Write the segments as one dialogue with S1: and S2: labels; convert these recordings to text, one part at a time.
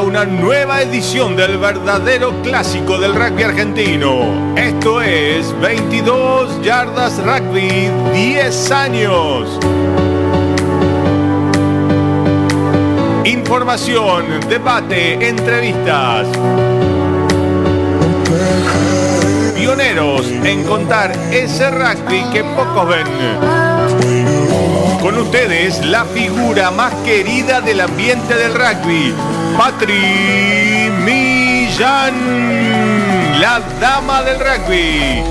S1: una nueva edición del verdadero clásico del rugby argentino. Esto es 22 yardas rugby, 10 años. Información, debate, entrevistas. Pioneros en contar ese rugby que pocos ven. Con ustedes, la figura más querida del ambiente del rugby, Patri Millán, la dama del rugby.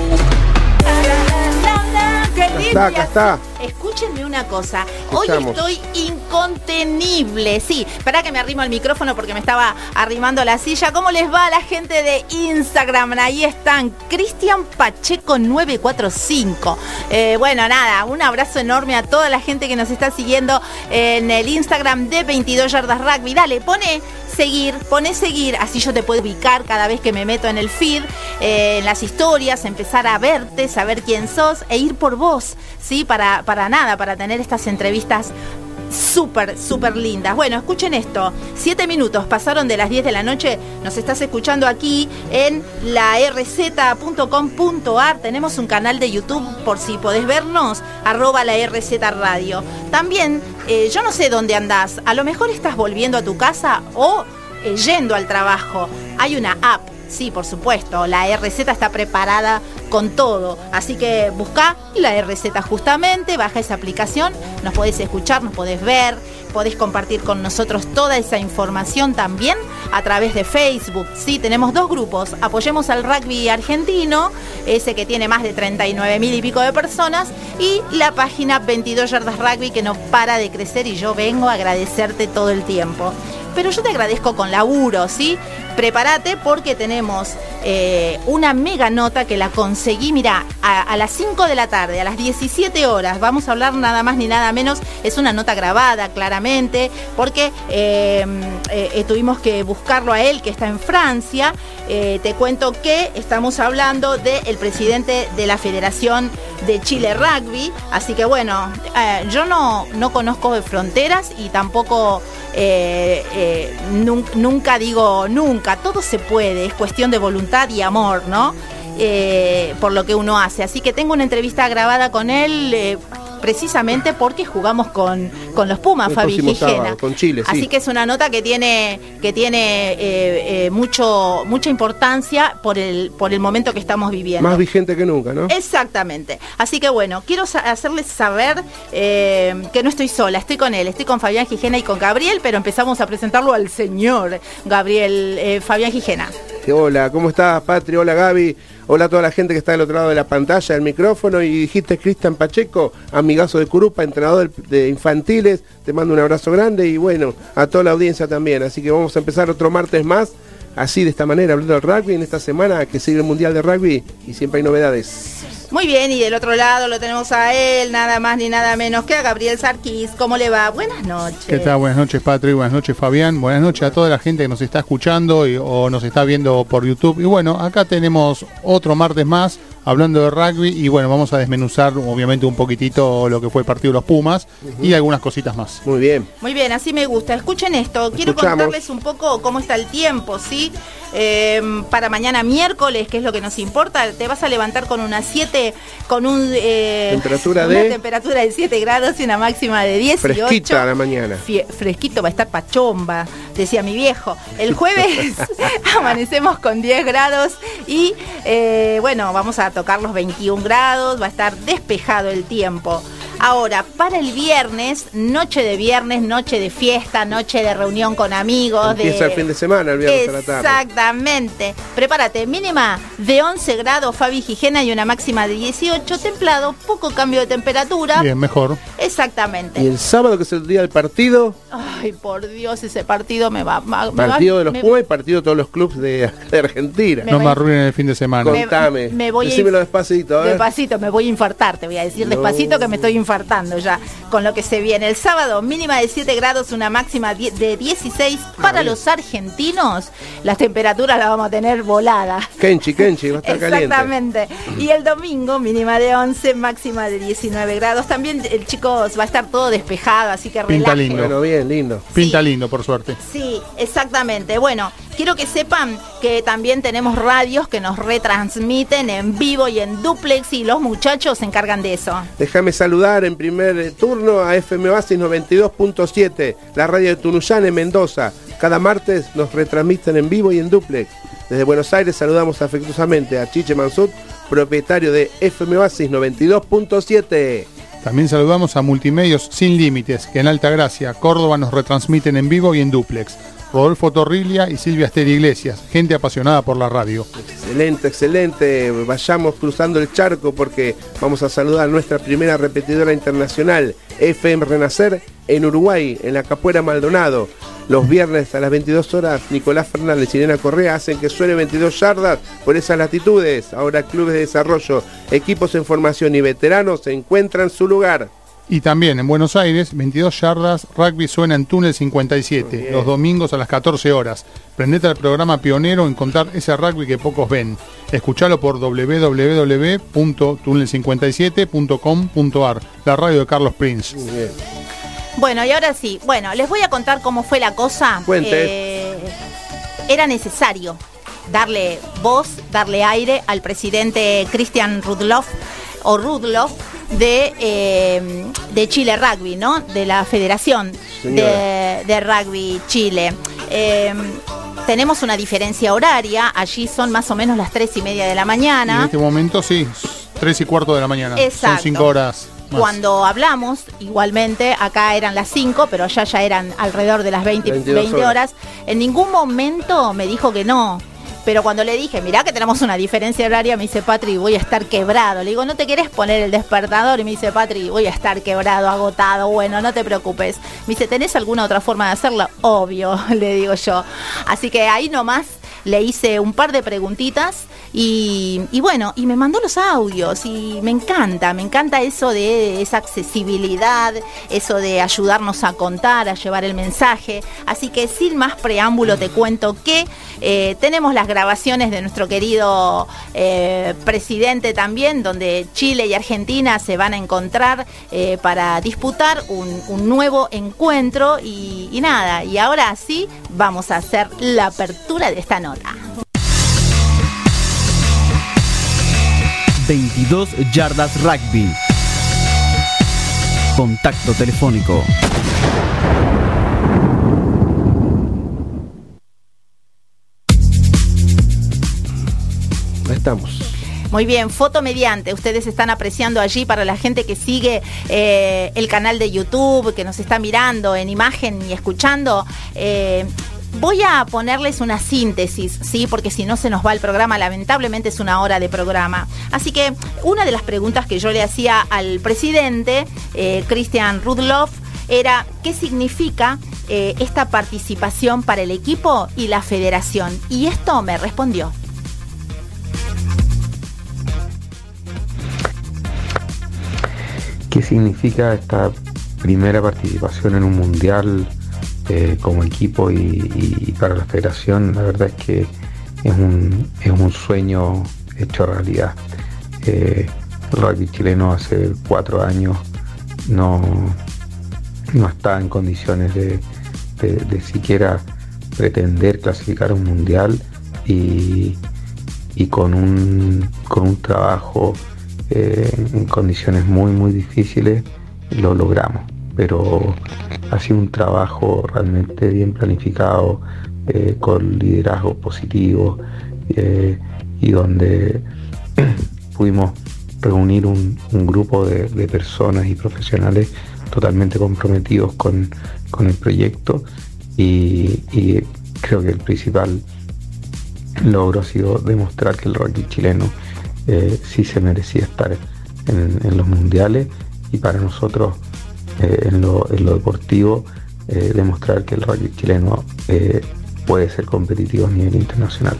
S2: acá está.
S3: Escúchenme una cosa. Hoy estoy incontenible. Sí, para que me arrimo al micrófono porque me estaba arrimando la silla. ¿Cómo les va a la gente de Instagram? Ahí están. Cristian Pacheco 945. Eh, bueno, nada, un abrazo enorme a toda la gente que nos está siguiendo en el Instagram de 22 Yardas Rugby. Dale, pone seguir, pone seguir, así yo te puedo ubicar cada vez que me meto en el feed, eh, en las historias, empezar a verte, saber quién sos e ir por vos, ¿sí? Para, para nada, para tener estas entrevistas súper, súper lindas. Bueno, escuchen esto. Siete minutos pasaron de las 10 de la noche. Nos estás escuchando aquí en la rz.com.ar. Tenemos un canal de YouTube por si podés vernos. Arroba la RZ Radio. También, eh, yo no sé dónde andás. A lo mejor estás volviendo a tu casa o eh, yendo al trabajo. Hay una app Sí, por supuesto, la RZ está preparada con todo. Así que busca la RZ justamente, baja esa aplicación, nos podés escuchar, nos podés ver, podés compartir con nosotros toda esa información también a través de Facebook. Sí, tenemos dos grupos. Apoyemos al rugby argentino, ese que tiene más de 39 mil y pico de personas, y la página 22 Yardas Rugby que no para de crecer y yo vengo a agradecerte todo el tiempo pero yo te agradezco con laburo, ¿sí? Prepárate porque tenemos eh, una mega nota que la conseguí, mira, a, las 5 de la tarde, a las 17 horas, vamos a hablar nada más ni nada menos, es una nota grabada claramente, porque eh, eh, tuvimos que buscarlo a él, que está en Francia, te cuento que estamos hablando del presidente de la Federación de Chile Rugby, así que bueno, yo no, no conozco de fronteras y tampoco... nunca digo nunca, todo se puede, es cuestión de voluntad y amor, ¿no? Eh, por lo que uno hace. Así que tengo una entrevista grabada con él. Eh, precisamente porque jugamos con, con los Pumas, Fabi Gijena.
S2: con Chile,
S3: Así que es una nota que tiene, que tiene eh, mucho, mucha importancia por el, por el momento que estamos viviendo.
S2: Más vigente que nunca, ¿no?
S3: Exactamente. Así que bueno, quiero hacerles saber que no estoy sola, estoy con él, estoy con Fabián Gijena y con Gabriel, pero empezamos a presentarlo al señor Gabriel Fabián Gijena.
S2: Hola, ¿cómo estás, Patri? Hola, Gaby. Hola a toda la gente que está del otro lado de la pantalla, del micrófono. Y dijiste Cristian Pacheco, amigazo de Curupa, entrenador de infantiles. Te mando un abrazo grande y bueno, a toda la audiencia también. Así que vamos a empezar otro martes más, así de esta manera, hablando del rugby en esta semana que sigue el Mundial de Rugby y siempre hay novedades.
S3: Muy bien, y del otro lado lo tenemos a él, nada más ni nada menos que a Gabriel Sarquís. ¿Cómo le va? Buenas noches.
S4: ¿Qué tal? Buenas noches, Patrick. Buenas noches, Fabián. Buenas noches a toda la gente que nos está escuchando o nos está viendo por YouTube. Y bueno, acá tenemos otro martes más hablando de rugby y bueno, vamos a desmenuzar obviamente un poquitito lo que fue el partido de los Pumas y algunas cositas más.
S2: Muy bien.
S3: Muy bien, así me gusta. Escuchen esto, quiero contarles un poco cómo está el tiempo, ¿sí? Em, para mañana miércoles, que es lo que nos importa, te vas a levantar con una 7, con un,
S2: eh, temperatura
S3: una temperatura de 7 grados y una máxima de 18.
S2: Fresquita a la mañana.
S3: fresquito, va a estar pachomba, decía mi viejo. El jueves amanecemos con 10 grados y eh, bueno, vamos a tocar los 21 grados, va a estar despejado el tiempo. Ahora, para el viernes, noche de viernes, noche de fiesta, noche de reunión con amigos.
S2: Empieza
S3: el
S2: fin de semana, el viernes
S3: a la tarde. Exactamente. Prepárate, mínima de 11 grados, Fabi Gijena, y una máxima de 18, templado, poco cambio de temperatura.
S4: Bien, mejor.
S3: Exactamente.
S2: ¿Y el sábado, que es el día del partido?
S3: Ay, por Dios, ese partido me va...
S2: partido de los Pumas y partido de todos los clubes de, Argentina.
S4: no me arruinen el fin de semana.
S2: Contame.
S3: Me, voy
S2: Decímelo despacito,
S3: Despacito, me voy a infartar, te voy a decir despacito que me estoy infartando infartando ya con lo que se viene. El sábado, mínima de 7 grados, una máxima de 16 para los argentinos. Las temperaturas las vamos a tener voladas.
S2: Kenchi, Kenchi, va a estar
S3: Exactamente. Y el domingo, mínima de 11, máxima de 19 grados. También el chico va a estar todo despejado, así que
S4: Pinta lindo.
S2: Bueno, bien, lindo.
S4: Pinta lindo, por suerte.
S3: Sí, exactamente. Bueno, quiero que sepan que también tenemos radios que nos retransmiten en vivo y en duplex y los muchachos se encargan de eso.
S2: Déjame saludar en primer turno a FM Basis 92.7, la radio de Tunuyán en Mendoza. Cada martes nos retransmiten en vivo y en duplex. Desde Buenos Aires saludamos afectuosamente a Chiche Mansut, propietario de FM Basis 92.7.
S4: También saludamos a Multimedios Sin Límites, que en Alta Gracia, Córdoba, nos retransmiten en vivo y en duplex. Rodolfo Torrilia y Silvia Esther Iglesias, gente apasionada por la radio.
S2: Excelente, excelente. Vayamos cruzando el charco porque vamos a saludar a nuestra primera repetidora internacional, FM Renacer, en Uruguay, en la Capuera Maldonado. Los viernes a las 22 horas, Nicolás Fernández y Elena Correa hacen que suene 22 yardas por esas latitudes. Ahora clubes de desarrollo, equipos en formación y veteranos encuentran su lugar.
S4: Y también en Buenos Aires, 22 yardas, rugby suena en Túnel 57, los domingos a las 14 horas. Prendete al programa pionero en contar ese rugby que pocos ven. Escuchalo por www.tunnel57.com.ar, la radio de Carlos Prince.
S3: Bueno, y ahora sí, bueno, les voy a contar cómo fue la cosa.
S2: Eh,
S3: era necesario darle voz, darle aire al presidente Christian Rudloff o Rudloff de, eh, de Chile Rugby, ¿no? De la Federación de, Rugby Chile. Eh, tenemos una diferencia horaria, allí son más o menos las tres y media de la mañana.
S4: en este momento sí, tres y cuarto de la mañana. Son cinco horas.
S3: Cuando hablamos, igualmente, acá eran las 5, pero allá ya eran alrededor de las 20, 20 horas. En ningún momento me dijo que no, pero cuando le dije, mirá que tenemos una diferencia horaria, me dice Patri, voy a estar quebrado. Le digo, ¿no te querés poner el despertador? Y me dice, Patri, voy a estar quebrado, agotado. Bueno, no te preocupes. Me dice, ¿tenés alguna otra forma de hacerlo? Obvio, le digo yo. Así que ahí nomás le hice un par de preguntitas y, bueno, y me mandó los audios y me encanta, me encanta eso de esa accesibilidad, eso de ayudarnos a contar, a llevar el mensaje. Así que sin más preámbulo te cuento que eh, tenemos las grabaciones de nuestro querido eh, presidente también, donde Chile y Argentina se van a encontrar eh, para disputar un, nuevo encuentro y, nada, y ahora sí vamos a hacer la apertura de esta nota.
S5: 22 yardas rugby. Contacto telefónico.
S2: Estamos.
S3: Muy bien, foto mediante. Ustedes están apreciando allí para la gente que sigue eh, el canal de YouTube, que nos está mirando en imagen y escuchando. Eh, Voy a ponerles una síntesis, ¿sí? Porque si no se nos va el programa, lamentablemente es una hora de programa. Así que una de las preguntas que yo le hacía al presidente, eh, Christian Rudloff, era qué significa eh, esta participación para el equipo y la federación. Y esto me respondió.
S6: ¿Qué significa esta primera participación en un mundial? Eh, como equipo y, para la federación, la verdad es que es un, es un sueño hecho realidad. Eh, el rugby chileno hace cuatro años no, no está en condiciones de, siquiera pretender clasificar un mundial y, con, un, con un trabajo eh, en condiciones muy muy difíciles lo logramos pero ha sido un trabajo realmente bien planificado, eh, con liderazgo positivo eh, y donde pudimos reunir un, grupo de, personas y profesionales totalmente comprometidos con, el proyecto. Y, creo que el principal logro ha sido demostrar que el rugby chileno eh, sí se merecía estar en los mundiales. Y para nosotros eh, en, lo, deportivo, eh, demostrar que el rugby chileno eh, puede ser competitivo a nivel internacional.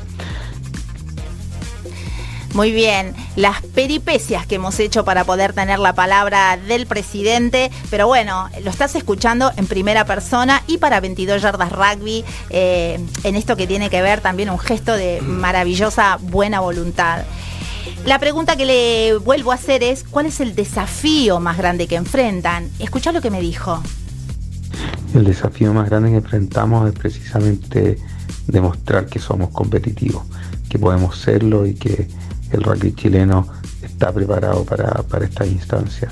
S3: Muy bien, las peripecias que hemos hecho para poder tener la palabra del presidente, pero bueno, lo estás escuchando en primera persona y para 22 yardas rugby, en esto que tiene que ver también un gesto de maravillosa buena voluntad. La pregunta que le vuelvo a hacer es, ¿cuál es el desafío más grande que enfrentan? Escucha lo que me dijo.
S6: El desafío más grande que enfrentamos es precisamente demostrar que somos competitivos, que podemos serlo y que el rugby chileno está preparado para, esta instancia.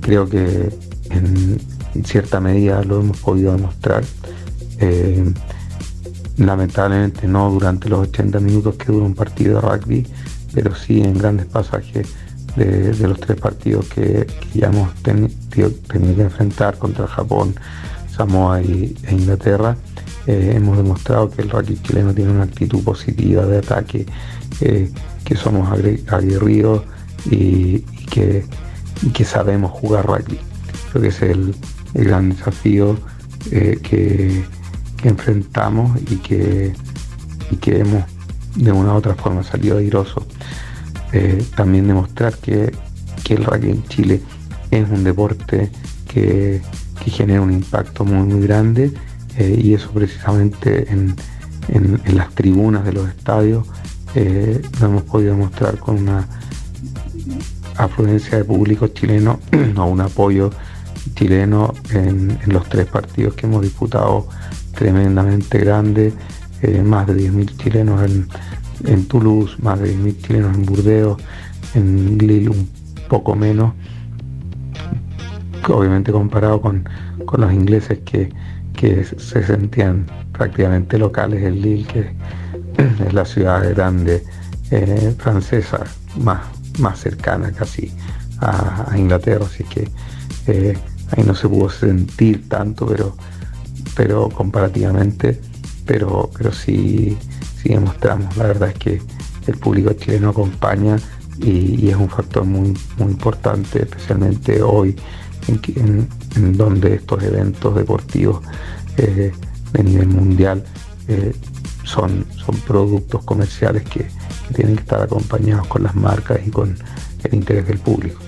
S6: Creo que en, cierta medida lo hemos podido demostrar. Eh, lamentablemente no durante los 80 minutos que dura un partido de rugby, pero sí en grandes pasajes de, los tres partidos que, ya hemos tenido, que enfrentar contra Japón, Samoa y, e Inglaterra. Eh, hemos demostrado que el rugby chileno tiene una actitud positiva de ataque, eh, que somos aguerridos y, que, sabemos jugar rugby. Creo que es el, gran desafío eh, que, enfrentamos y que, y que hemos de una u otra forma salido airoso. también demostrar que, el rugby en Chile es un deporte que, que genera un impacto muy muy grande eh, y eso precisamente en, las tribunas de los estadios eh, lo hemos podido mostrar con una afluencia de público chileno o un apoyo chileno en, los tres partidos que hemos disputado tremendamente grande, eh, más de 10.000 chilenos en, en, Toulouse, más de 10.000 chilenos en Burdeos, en Lille un poco menos, obviamente comparado con, con los ingleses que, que se sentían prácticamente locales en Lille, que es la ciudad grande eh, francesa más, más cercana casi a, Inglaterra, así que eh, ahí no se pudo sentir tanto, pero, pero comparativamente, pero, pero sí, sí demostramos, la verdad es que el público chileno acompaña y, es un factor muy, muy importante, especialmente hoy en, donde estos eventos deportivos eh, de nivel mundial eh, son, son productos comerciales que tienen que estar acompañados con las marcas y con el interés del público.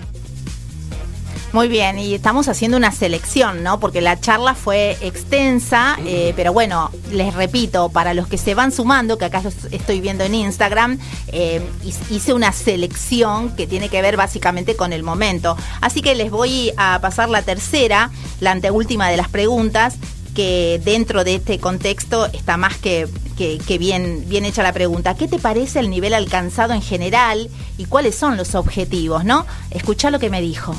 S3: Muy bien, y estamos haciendo una selección, ¿no? Porque la charla fue extensa, eh, pero bueno, les repito, para los que se van sumando, que acá estoy viendo en Instagram, eh, hice una selección que tiene que ver básicamente con el momento. Así que les voy a pasar la tercera, la anteúltima de las preguntas, que dentro de este contexto está más que, que, bien, bien hecha la pregunta. ¿Qué te parece el nivel alcanzado en general y cuáles son los objetivos, no? Escucha lo que me dijo.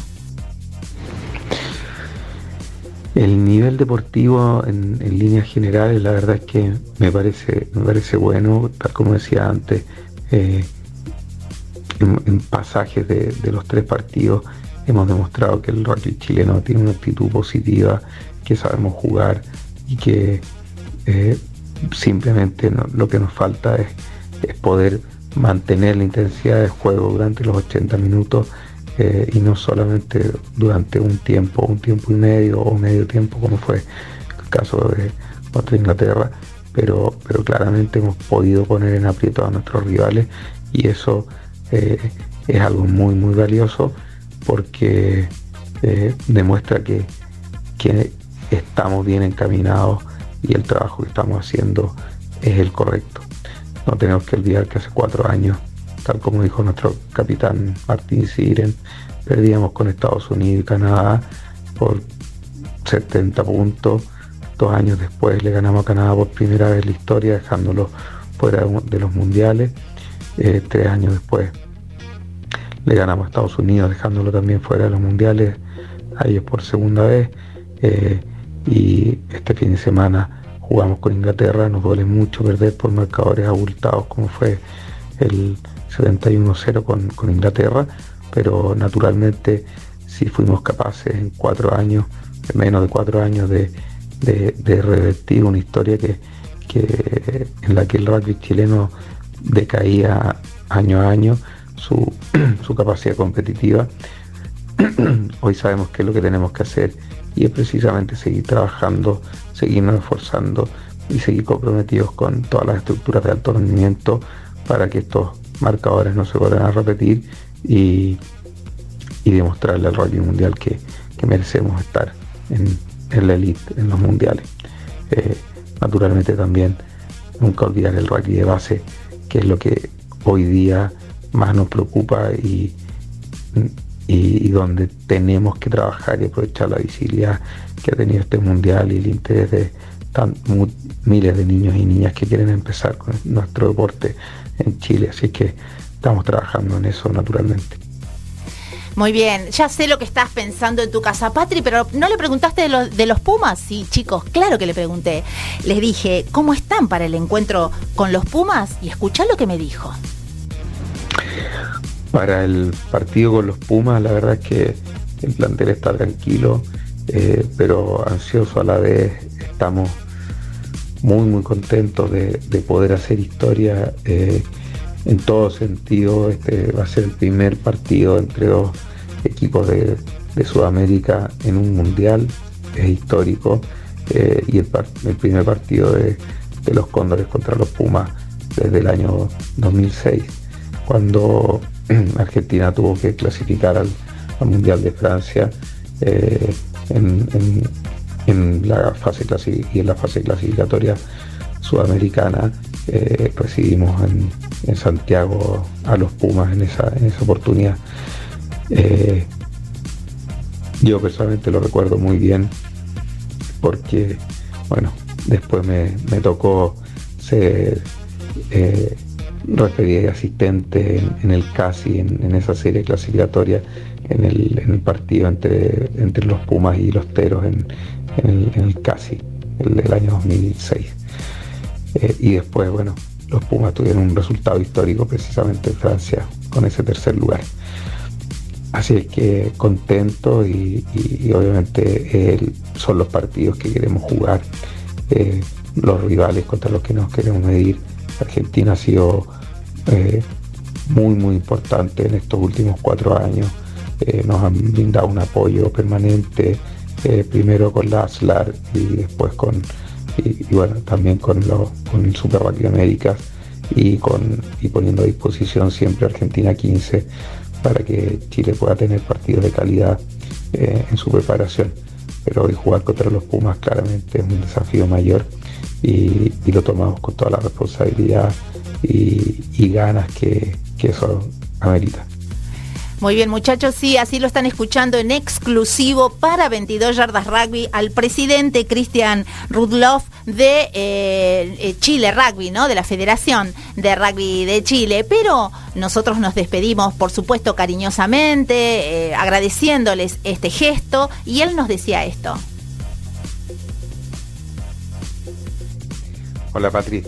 S6: El nivel deportivo en, líneas generales, la verdad es que me parece, me parece bueno, tal como decía antes, eh, en, pasajes de, los tres partidos hemos demostrado que el rugby chileno tiene una actitud positiva, que sabemos jugar y que eh, simplemente lo que nos falta es, es poder mantener la intensidad de juego durante los 80 minutos eh, y no solamente durante un tiempo, un tiempo y medio o medio tiempo como fue el caso de contra Inglaterra, pero, pero claramente hemos podido poner en aprieto a nuestros rivales y eso eh, es algo muy muy valioso porque eh, demuestra que, que estamos bien encaminados y el trabajo que estamos haciendo es el correcto. No tenemos que olvidar que hace cuatro años tal como dijo nuestro capitán Martín Siren, perdíamos con Estados Unidos y Canadá por 70 puntos. Dos años después le ganamos a Canadá por primera vez en la historia, dejándolo fuera de los mundiales. Eh, tres años después le ganamos a Estados Unidos, dejándolo también fuera de los mundiales, a ellos por segunda vez. Eh, y este fin de semana jugamos con Inglaterra, nos duele mucho perder por marcadores abultados como fue el 71-0 con, Inglaterra, pero naturalmente si fuimos capaces en cuatro años, en menos de cuatro años, de, revertir una historia que, en la que el rugby chileno decaía año a año su, su capacidad competitiva. Hoy sabemos qué es lo que tenemos que hacer y es precisamente seguir trabajando, seguirnos esforzando y seguir comprometidos con todas las estructuras de alto rendimiento para que estos marcadores no se podrán repetir y, demostrarle al rugby mundial que, merecemos estar en, la elite, en los mundiales. Eh, naturalmente también nunca olvidar el rugby de base, que es lo que hoy día más nos preocupa y, y, donde tenemos que trabajar y aprovechar la visibilidad que ha tenido este mundial y el interés de miles de niños y niñas que quieren empezar con nuestro deporte en Chile. Así que estamos trabajando en eso naturalmente.
S3: Muy bien, ya sé lo que estás pensando en tu casa, Patri, pero ¿no le preguntaste de, los, de los Pumas? Sí, chicos, claro que le pregunté. Les dije, ¿cómo están para el encuentro con los Pumas? Y escuchá lo que me dijo.
S6: Para el partido con los Pumas, la verdad es que el plantel está tranquilo, eh, pero ansioso a la vez. Estamos muy, muy contentos de, poder hacer historia. Eh, en todo sentido. Este va a ser el primer partido entre dos equipos de, Sudamérica en un mundial, es histórico, eh, y el, primer partido de, los Cóndores contra los Pumas desde el año 2006, cuando Argentina tuvo que clasificar al, Mundial de Francia eh, en, la fase y en la fase clasificatoria sudamericana eh, recibimos en, Santiago a los Pumas en esa, en esa oportunidad. Eh, yo personalmente lo recuerdo muy bien porque, bueno, después me, tocó ser eh, y asistente en, el CASI, en, esa serie clasificatoria, en el, partido entre, entre los Pumas y los Teros en, en el CASI, el del año 2006. Eh, y después, bueno, los Pumas tuvieron un resultado histórico precisamente en Francia con ese tercer lugar. Así es que contento y, obviamente son los partidos que queremos jugar, eh, los rivales contra los que nos queremos medir. Argentina ha sido eh, muy muy importante en estos últimos cuatro años. nos han brindado un apoyo permanente, primero con la ASLAR y después con y, bueno, también con, lo, con el Super Américas y, con, y poniendo a disposición siempre Argentina 15 para que Chile pueda tener partidos de calidad eh, en su preparación. Pero hoy jugar contra los Pumas claramente es un desafío mayor y, lo tomamos con toda la responsabilidad y, ganas que eso amerita.
S3: Muy bien, muchachos, sí, así lo están escuchando en exclusivo para 22 yardas rugby al presidente Cristian Rudloff de eh, eh, Chile Rugby, ¿no? De la Federación de Rugby de Chile. Pero nosotros nos despedimos, por supuesto, cariñosamente, eh, agradeciéndoles este gesto. Y él nos decía esto.
S6: Hola, Patri.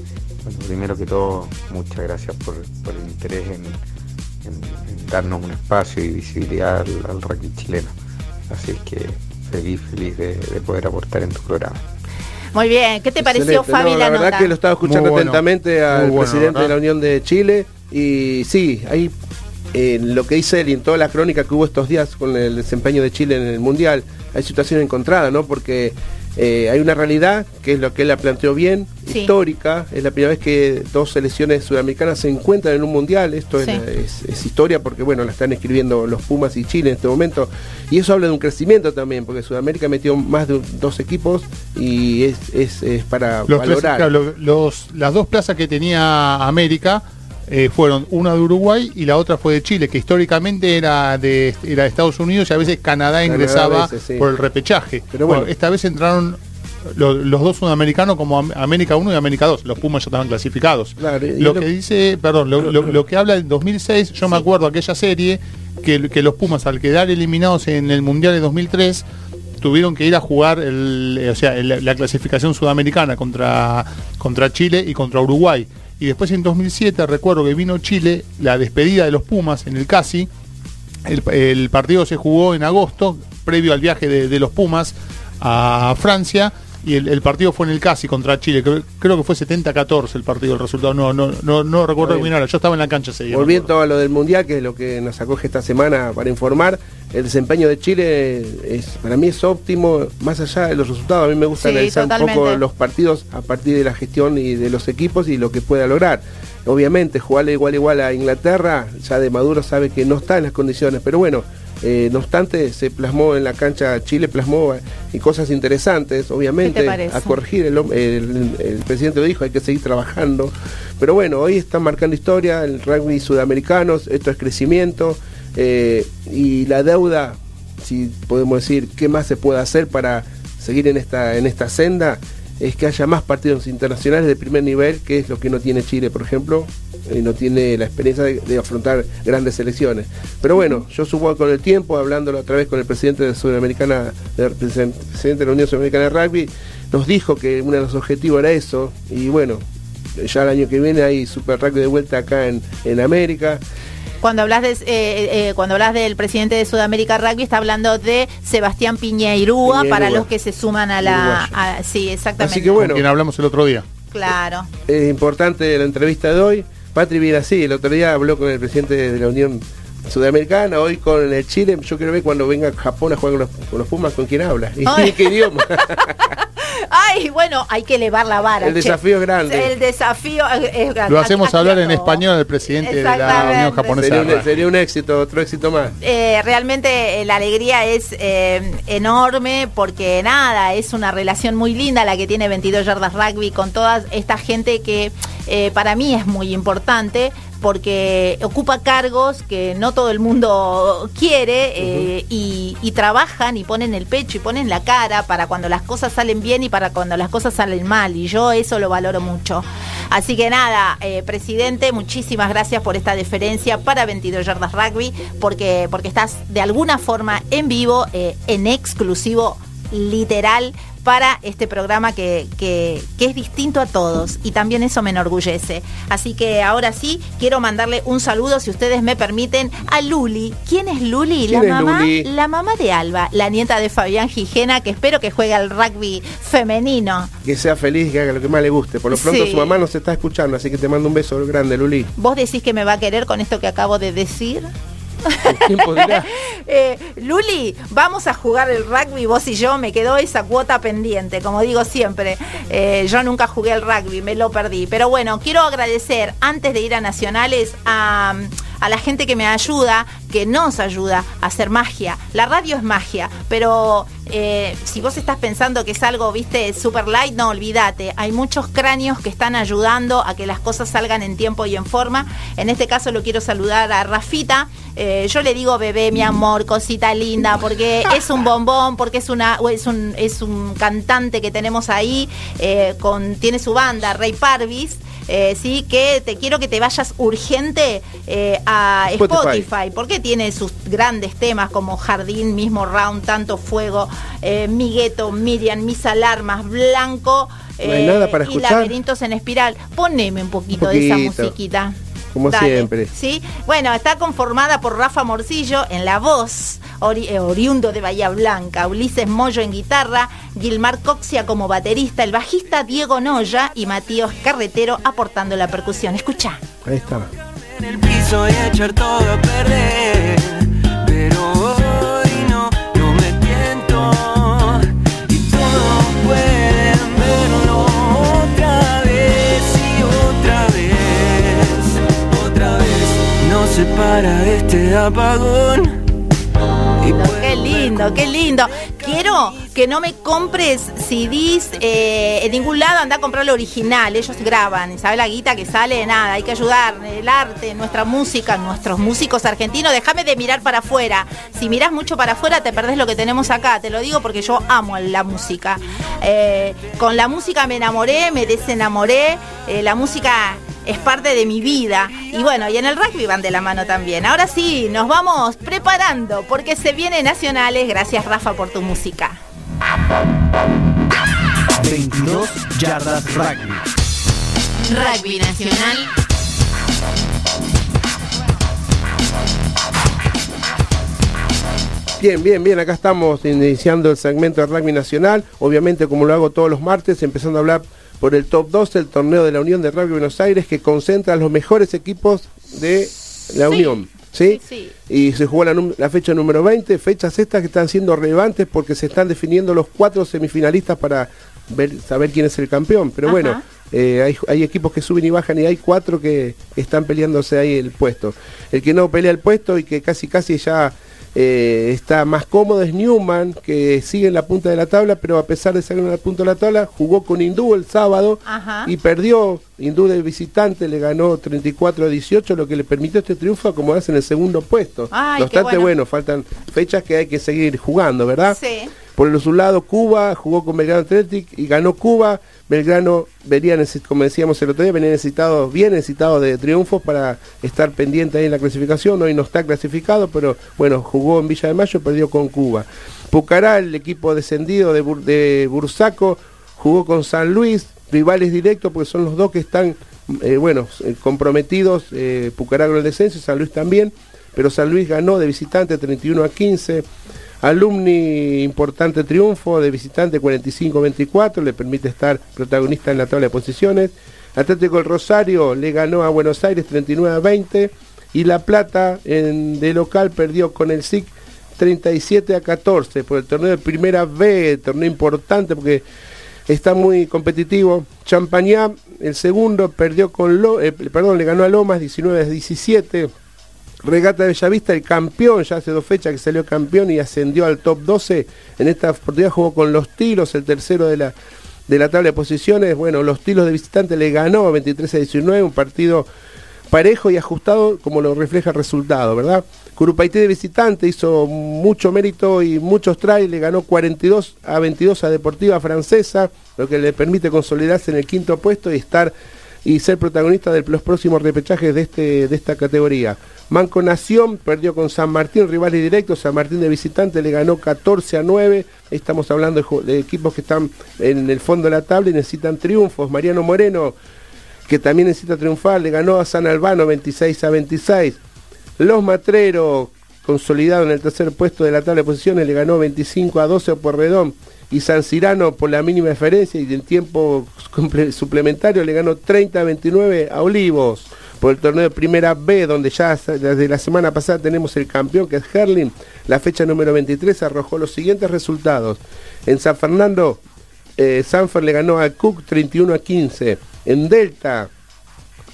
S6: primero que todo, muchas gracias por el interés en darnos un espacio y visibilidad al, rugby chileno. Así es que feliz, feliz de, poder aportar en tu programa.
S3: Muy bien, ¿qué te pareció Fabi
S2: la, verdad que lo estaba escuchando atentamente al presidente de la Unión de Chile y sí, hay en lo que dice él y en toda la crónica que hubo estos días con el desempeño de Chile en el Mundial, hay situación encontrada, ¿no? Porque eh, hay una realidad, que es lo que él la planteó bien, histórica, es la primera vez que dos selecciones sudamericanas se encuentran en un mundial, esto es, historia porque bueno, la están escribiendo los Pumas y Chile en este momento, y eso habla de un crecimiento también, porque Sudamérica metió más de dos equipos y es, para valorar.
S4: las dos plazas que tenía América, eh, fueron una de Uruguay y la otra fue de Chile, que históricamente era de, era Estados Unidos y a veces Canadá ingresaba por el repechaje. Pero bueno. esta vez entraron los, dos sudamericanos como América 1 y América 2. Los Pumas ya estaban clasificados. lo que dice, perdón, lo, que habla del 2006, yo me acuerdo aquella serie que, que, los Pumas al quedar eliminados en el Mundial de 2003 tuvieron que ir a jugar el, o sea, la clasificación sudamericana contra, contra Chile y contra Uruguay y después en 2007 recuerdo que vino Chile, la despedida de los Pumas en el CASI, el, partido se jugó en agosto, previo al viaje de, los Pumas a Francia, y el, partido fue en el casi contra Chile. Creo, creo que fue 70-14 el partido, el resultado. No, no, no, no recuerdo bien ahora. Yo estaba en la cancha ese día.
S2: Volviendo a lo del Mundial, que es lo que nos acoge esta semana para informar, el desempeño de Chile es, para mí es óptimo, más allá de los resultados. A mí me gusta analizar un poco los partidos a partir de la gestión y de los equipos y lo que pueda lograr. Obviamente, jugarle igual igual a Inglaterra, ya de Maduro sabe que no está en las condiciones, pero bueno, eh, no obstante, se plasmó en la cancha, Chile plasmó eh, y cosas interesantes, obviamente, a corregir, el, presidente lo dijo, hay que seguir trabajando, pero bueno, hoy están marcando historia, el rugby sudamericano, esto es crecimiento, eh, y la deuda, si podemos decir, ¿qué más se puede hacer para seguir en esta, en esta senda? Es que haya más partidos internacionales de primer nivel, que es lo que no tiene Chile, por ejemplo, y no tiene la experiencia de, afrontar grandes selecciones. Pero bueno, yo supongo con el tiempo, hablándolo otra vez con el presidente de presidente de la Unión Sudamericana de Rugby, nos dijo que uno de los objetivos era eso, y bueno, ya el año que viene hay Super Rugby de vuelta acá en, en América.
S3: Cuando hablas de, eh, eh, cuando hablas del presidente de Sudamérica Rugby, está hablando de Sebastián Piñeirúa, para los que se suman a la... sí, exactamente.
S4: Así que bueno. quien hablamos el otro día.
S3: Claro.
S2: Es importante la entrevista de hoy. Patri viene así, el otro día habló con el presidente de la Unión Sudamericana, hoy con el Chile, yo quiero ver cuando venga a Japón a jugar con los, Pumas, con quién habla y qué idioma.
S3: Ay, bueno, hay que elevar la vara.
S2: El desafío es grande.
S3: El desafío es grande.
S4: Lo hacemos hablar en español el presidente de la Unión Japonesa.
S2: Sería un, éxito, otro éxito más.
S3: Eh, realmente eh, la alegría es eh, enorme porque nada, es una relación muy linda la que tiene 22 Yardas Rugby con toda esta gente que para mí es muy importante porque ocupa cargos que no todo el mundo quiere eh, y, trabajan y ponen el pecho y ponen la cara para cuando las cosas salen bien y para cuando las cosas salen mal. Y yo eso lo valoro mucho. Así que nada, eh, presidente, muchísimas gracias por esta deferencia para 22 Yardas Rugby, porque, porque estás de alguna forma en vivo, eh, en exclusivo, literal para este programa que, que, es distinto a todos y también eso me enorgullece. Así que ahora sí, quiero mandarle un saludo, si ustedes me permiten, a Luli. ¿Quién es Luli? la mamá, la mamá de Alba, la nieta de Fabián Gijena, que espero que juegue al rugby femenino.
S2: Que sea feliz, que haga lo que más le guste. Por lo pronto su mamá nos está escuchando, así que te mando un beso grande, Luli.
S3: ¿Vos decís que me va a querer con esto que acabo de decir? Eh, Luli, vamos a jugar el rugby, vos y yo, me quedó esa cuota pendiente, como digo siempre. Eh, yo nunca jugué el rugby, me lo perdí. Pero bueno, quiero agradecer, antes de ir a Nacionales, a a la gente que me ayuda, que nos ayuda a hacer magia. La radio es magia, pero eh, si vos estás pensando que es algo, viste, super light, no, olvídate. Hay muchos cráneos que están ayudando a que las cosas salgan en tiempo y en forma. En este caso lo quiero saludar a Rafita. Eh, yo le digo bebé, mi amor, cosita linda, porque es un bombón, porque es una es un, es un cantante que tenemos ahí, eh, con, tiene su banda, Rey Parvis. Eh, sí, que te quiero que te vayas urgente eh, a Spotify. porque tiene sus grandes temas como Jardín, mismo Round, Tanto Fuego, eh, Migueto, Miriam, Mis Alarmas, Blanco.
S2: nada para y
S3: laberintos en espiral. Poneme un poquito, de esa musiquita.
S2: Como siempre.
S3: ¿sí? Bueno, está conformada por Rafa Morcillo en la voz, eh, oriundo de Bahía Blanca, Ulises Moyo en guitarra, Gilmar Coxia como baterista, el bajista Diego Noya y Matías Carretero aportando la percusión. Escucha.
S2: Ahí está.
S7: En el piso y echar todo a perder, pero vez. No se para este apagón
S3: qué lindo, qué lindo. Quiero que no me compres CDs eh, en ningún lado, anda a comprar lo original. Ellos graban, ¿sabes la guita que sale? Nada, hay que ayudar. El arte, nuestra música, nuestros músicos argentinos. Déjame de mirar para afuera. Si miras mucho para afuera, te perdés lo que tenemos acá. Te lo digo porque yo amo la música. Eh, con la música me enamoré, me desenamoré. Eh, la música es parte de mi vida. Y bueno, y en el rugby van de la mano también. Ahora sí, nos vamos preparando porque se viene nacionales. Gracias Rafa por tu música.
S5: 22 yardas rugby.
S3: Rugby nacional.
S2: Bien, bien, bien, acá estamos iniciando el segmento de rugby nacional, obviamente como lo hago todos los martes, empezando a hablar por el top 12, el torneo de la Unión de Rugby Buenos Aires, que concentra a los mejores equipos de la
S3: Sí.
S2: Unión. ¿Sí?
S3: Sí,
S2: Y se jugó la, fecha número 20, fechas estas que están siendo relevantes porque se están definiendo los cuatro semifinalistas para ver, saber quién es el campeón. Pero
S3: Ajá.
S2: bueno, eh, hay, hay equipos que suben y bajan y hay cuatro que están peleándose ahí el puesto. El que no pelea el puesto y que casi casi ya eh, está más cómodo es Newman, que sigue en la punta de la tabla, pero a pesar de salir en la punta de la tabla, jugó con Hindú el sábado
S3: Ajá.
S2: y perdió. Hindú de visitante le ganó 34 a 18, lo que le permitió este triunfo acomodarse en el segundo puesto.
S3: Ay,
S2: no obstante,
S3: bueno.
S2: bueno, faltan fechas que hay que seguir jugando, ¿verdad?
S3: Sí.
S2: Por el su lado, Cuba jugó con Belgrano Athletic y ganó Cuba. Belgrano venía, como decíamos el otro día, venía necesitado, bien necesitado de triunfos para estar pendiente ahí en la clasificación. Hoy no está clasificado, pero bueno, jugó en Villa de Mayo, perdió con Cuba. Pucará, el equipo descendido de, de Bursaco, jugó con San Luis, rivales directos, porque son los dos que están, eh, bueno, eh, comprometidos. Eh, Pucará con el descenso y San Luis también, pero San Luis ganó de visitante 31 a 15. Alumni, importante triunfo de visitante 45-24, le permite estar protagonista en la tabla de posiciones. Atlético del Rosario le ganó a Buenos Aires 39 a 20 y La Plata de local perdió con el SIC 37 a 14 por el torneo de Primera B, torneo importante porque está muy competitivo. Champañá, el segundo, perdió con Lo, eh, perdón, le ganó a Lomas 19 a 17. Regata de Bellavista, el campeón, ya hace dos fechas que salió campeón y ascendió al top 12. En esta oportunidad jugó con los tiros, el tercero de la, de la tabla de posiciones. Bueno, los tiros de visitante le ganó 23 a 19, un partido parejo y ajustado como lo refleja el resultado, ¿verdad? Curupaité de visitante hizo mucho mérito y muchos tries, le ganó 42 a 22 a Deportiva Francesa, lo que le permite consolidarse en el quinto puesto y estar y ser protagonista de los próximos repechajes de, este, de esta categoría. Manco Nación perdió con San Martín, rivales directos. San Martín de visitante le ganó 14 a 9. Estamos hablando de, equipos que están en el fondo de la tabla y necesitan triunfos. Mariano Moreno, que también necesita triunfar, le ganó a San Albano 26 a 26. Los Matreros, consolidado en el tercer puesto de la tabla de posiciones, le ganó 25 a 12 a Porredón. Y San Cirano, por la mínima diferencia y en tiempo suplementario, le ganó 30 a 29 a Olivos. Por el torneo de Primera B, donde ya desde la semana pasada tenemos el campeón, que es Herling, la fecha número 23 arrojó los siguientes resultados. En San Fernando, eh, Sanfer le ganó a Cook 31 a 15. En Delta,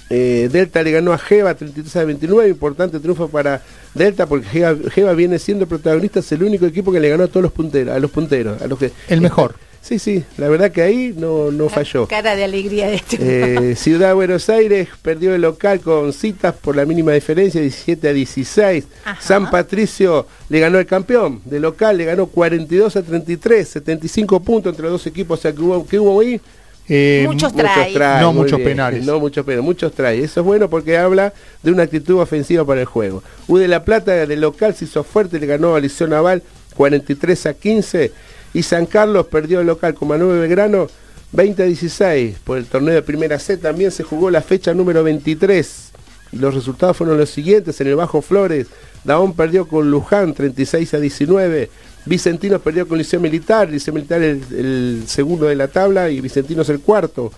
S2: eh, Delta le ganó a Jeva 33 a 29, importante triunfo para Delta porque Jeva viene siendo protagonista, es el único equipo que le ganó a todos los punteros, a los punteros, a los que
S4: El mejor.
S2: Sí, sí, la verdad que ahí no, no falló.
S3: Cara de alegría de este.
S2: Eh, Ciudad de Buenos Aires perdió el local con citas por la mínima diferencia, 17 a 16.
S3: Ajá.
S2: San Patricio le ganó el campeón de local, le ganó 42 a 33, 75 puntos entre los dos equipos. O sea, que hubo, que hubo ahí
S4: Eh,
S3: Muchos
S2: muchos
S3: tries.
S2: tries,
S4: No muchos
S2: bien.
S4: penales.
S2: No muchos penales, muchos tries. Eso es bueno porque habla de una actitud ofensiva para el juego. U de la Plata de local se hizo fuerte, le ganó a Liceo Naval 43 a 15. Y San Carlos perdió el local con Manuel Belgrano 20 a 16. Por el torneo de Primera C también se jugó la fecha número 23. Los resultados fueron los siguientes. En el Bajo Flores, Daón perdió con Luján 36 a 19. Vicentinos perdió con Liceo Militar. Liceo Militar el, el segundo de la tabla y Vicentinos el cuarto.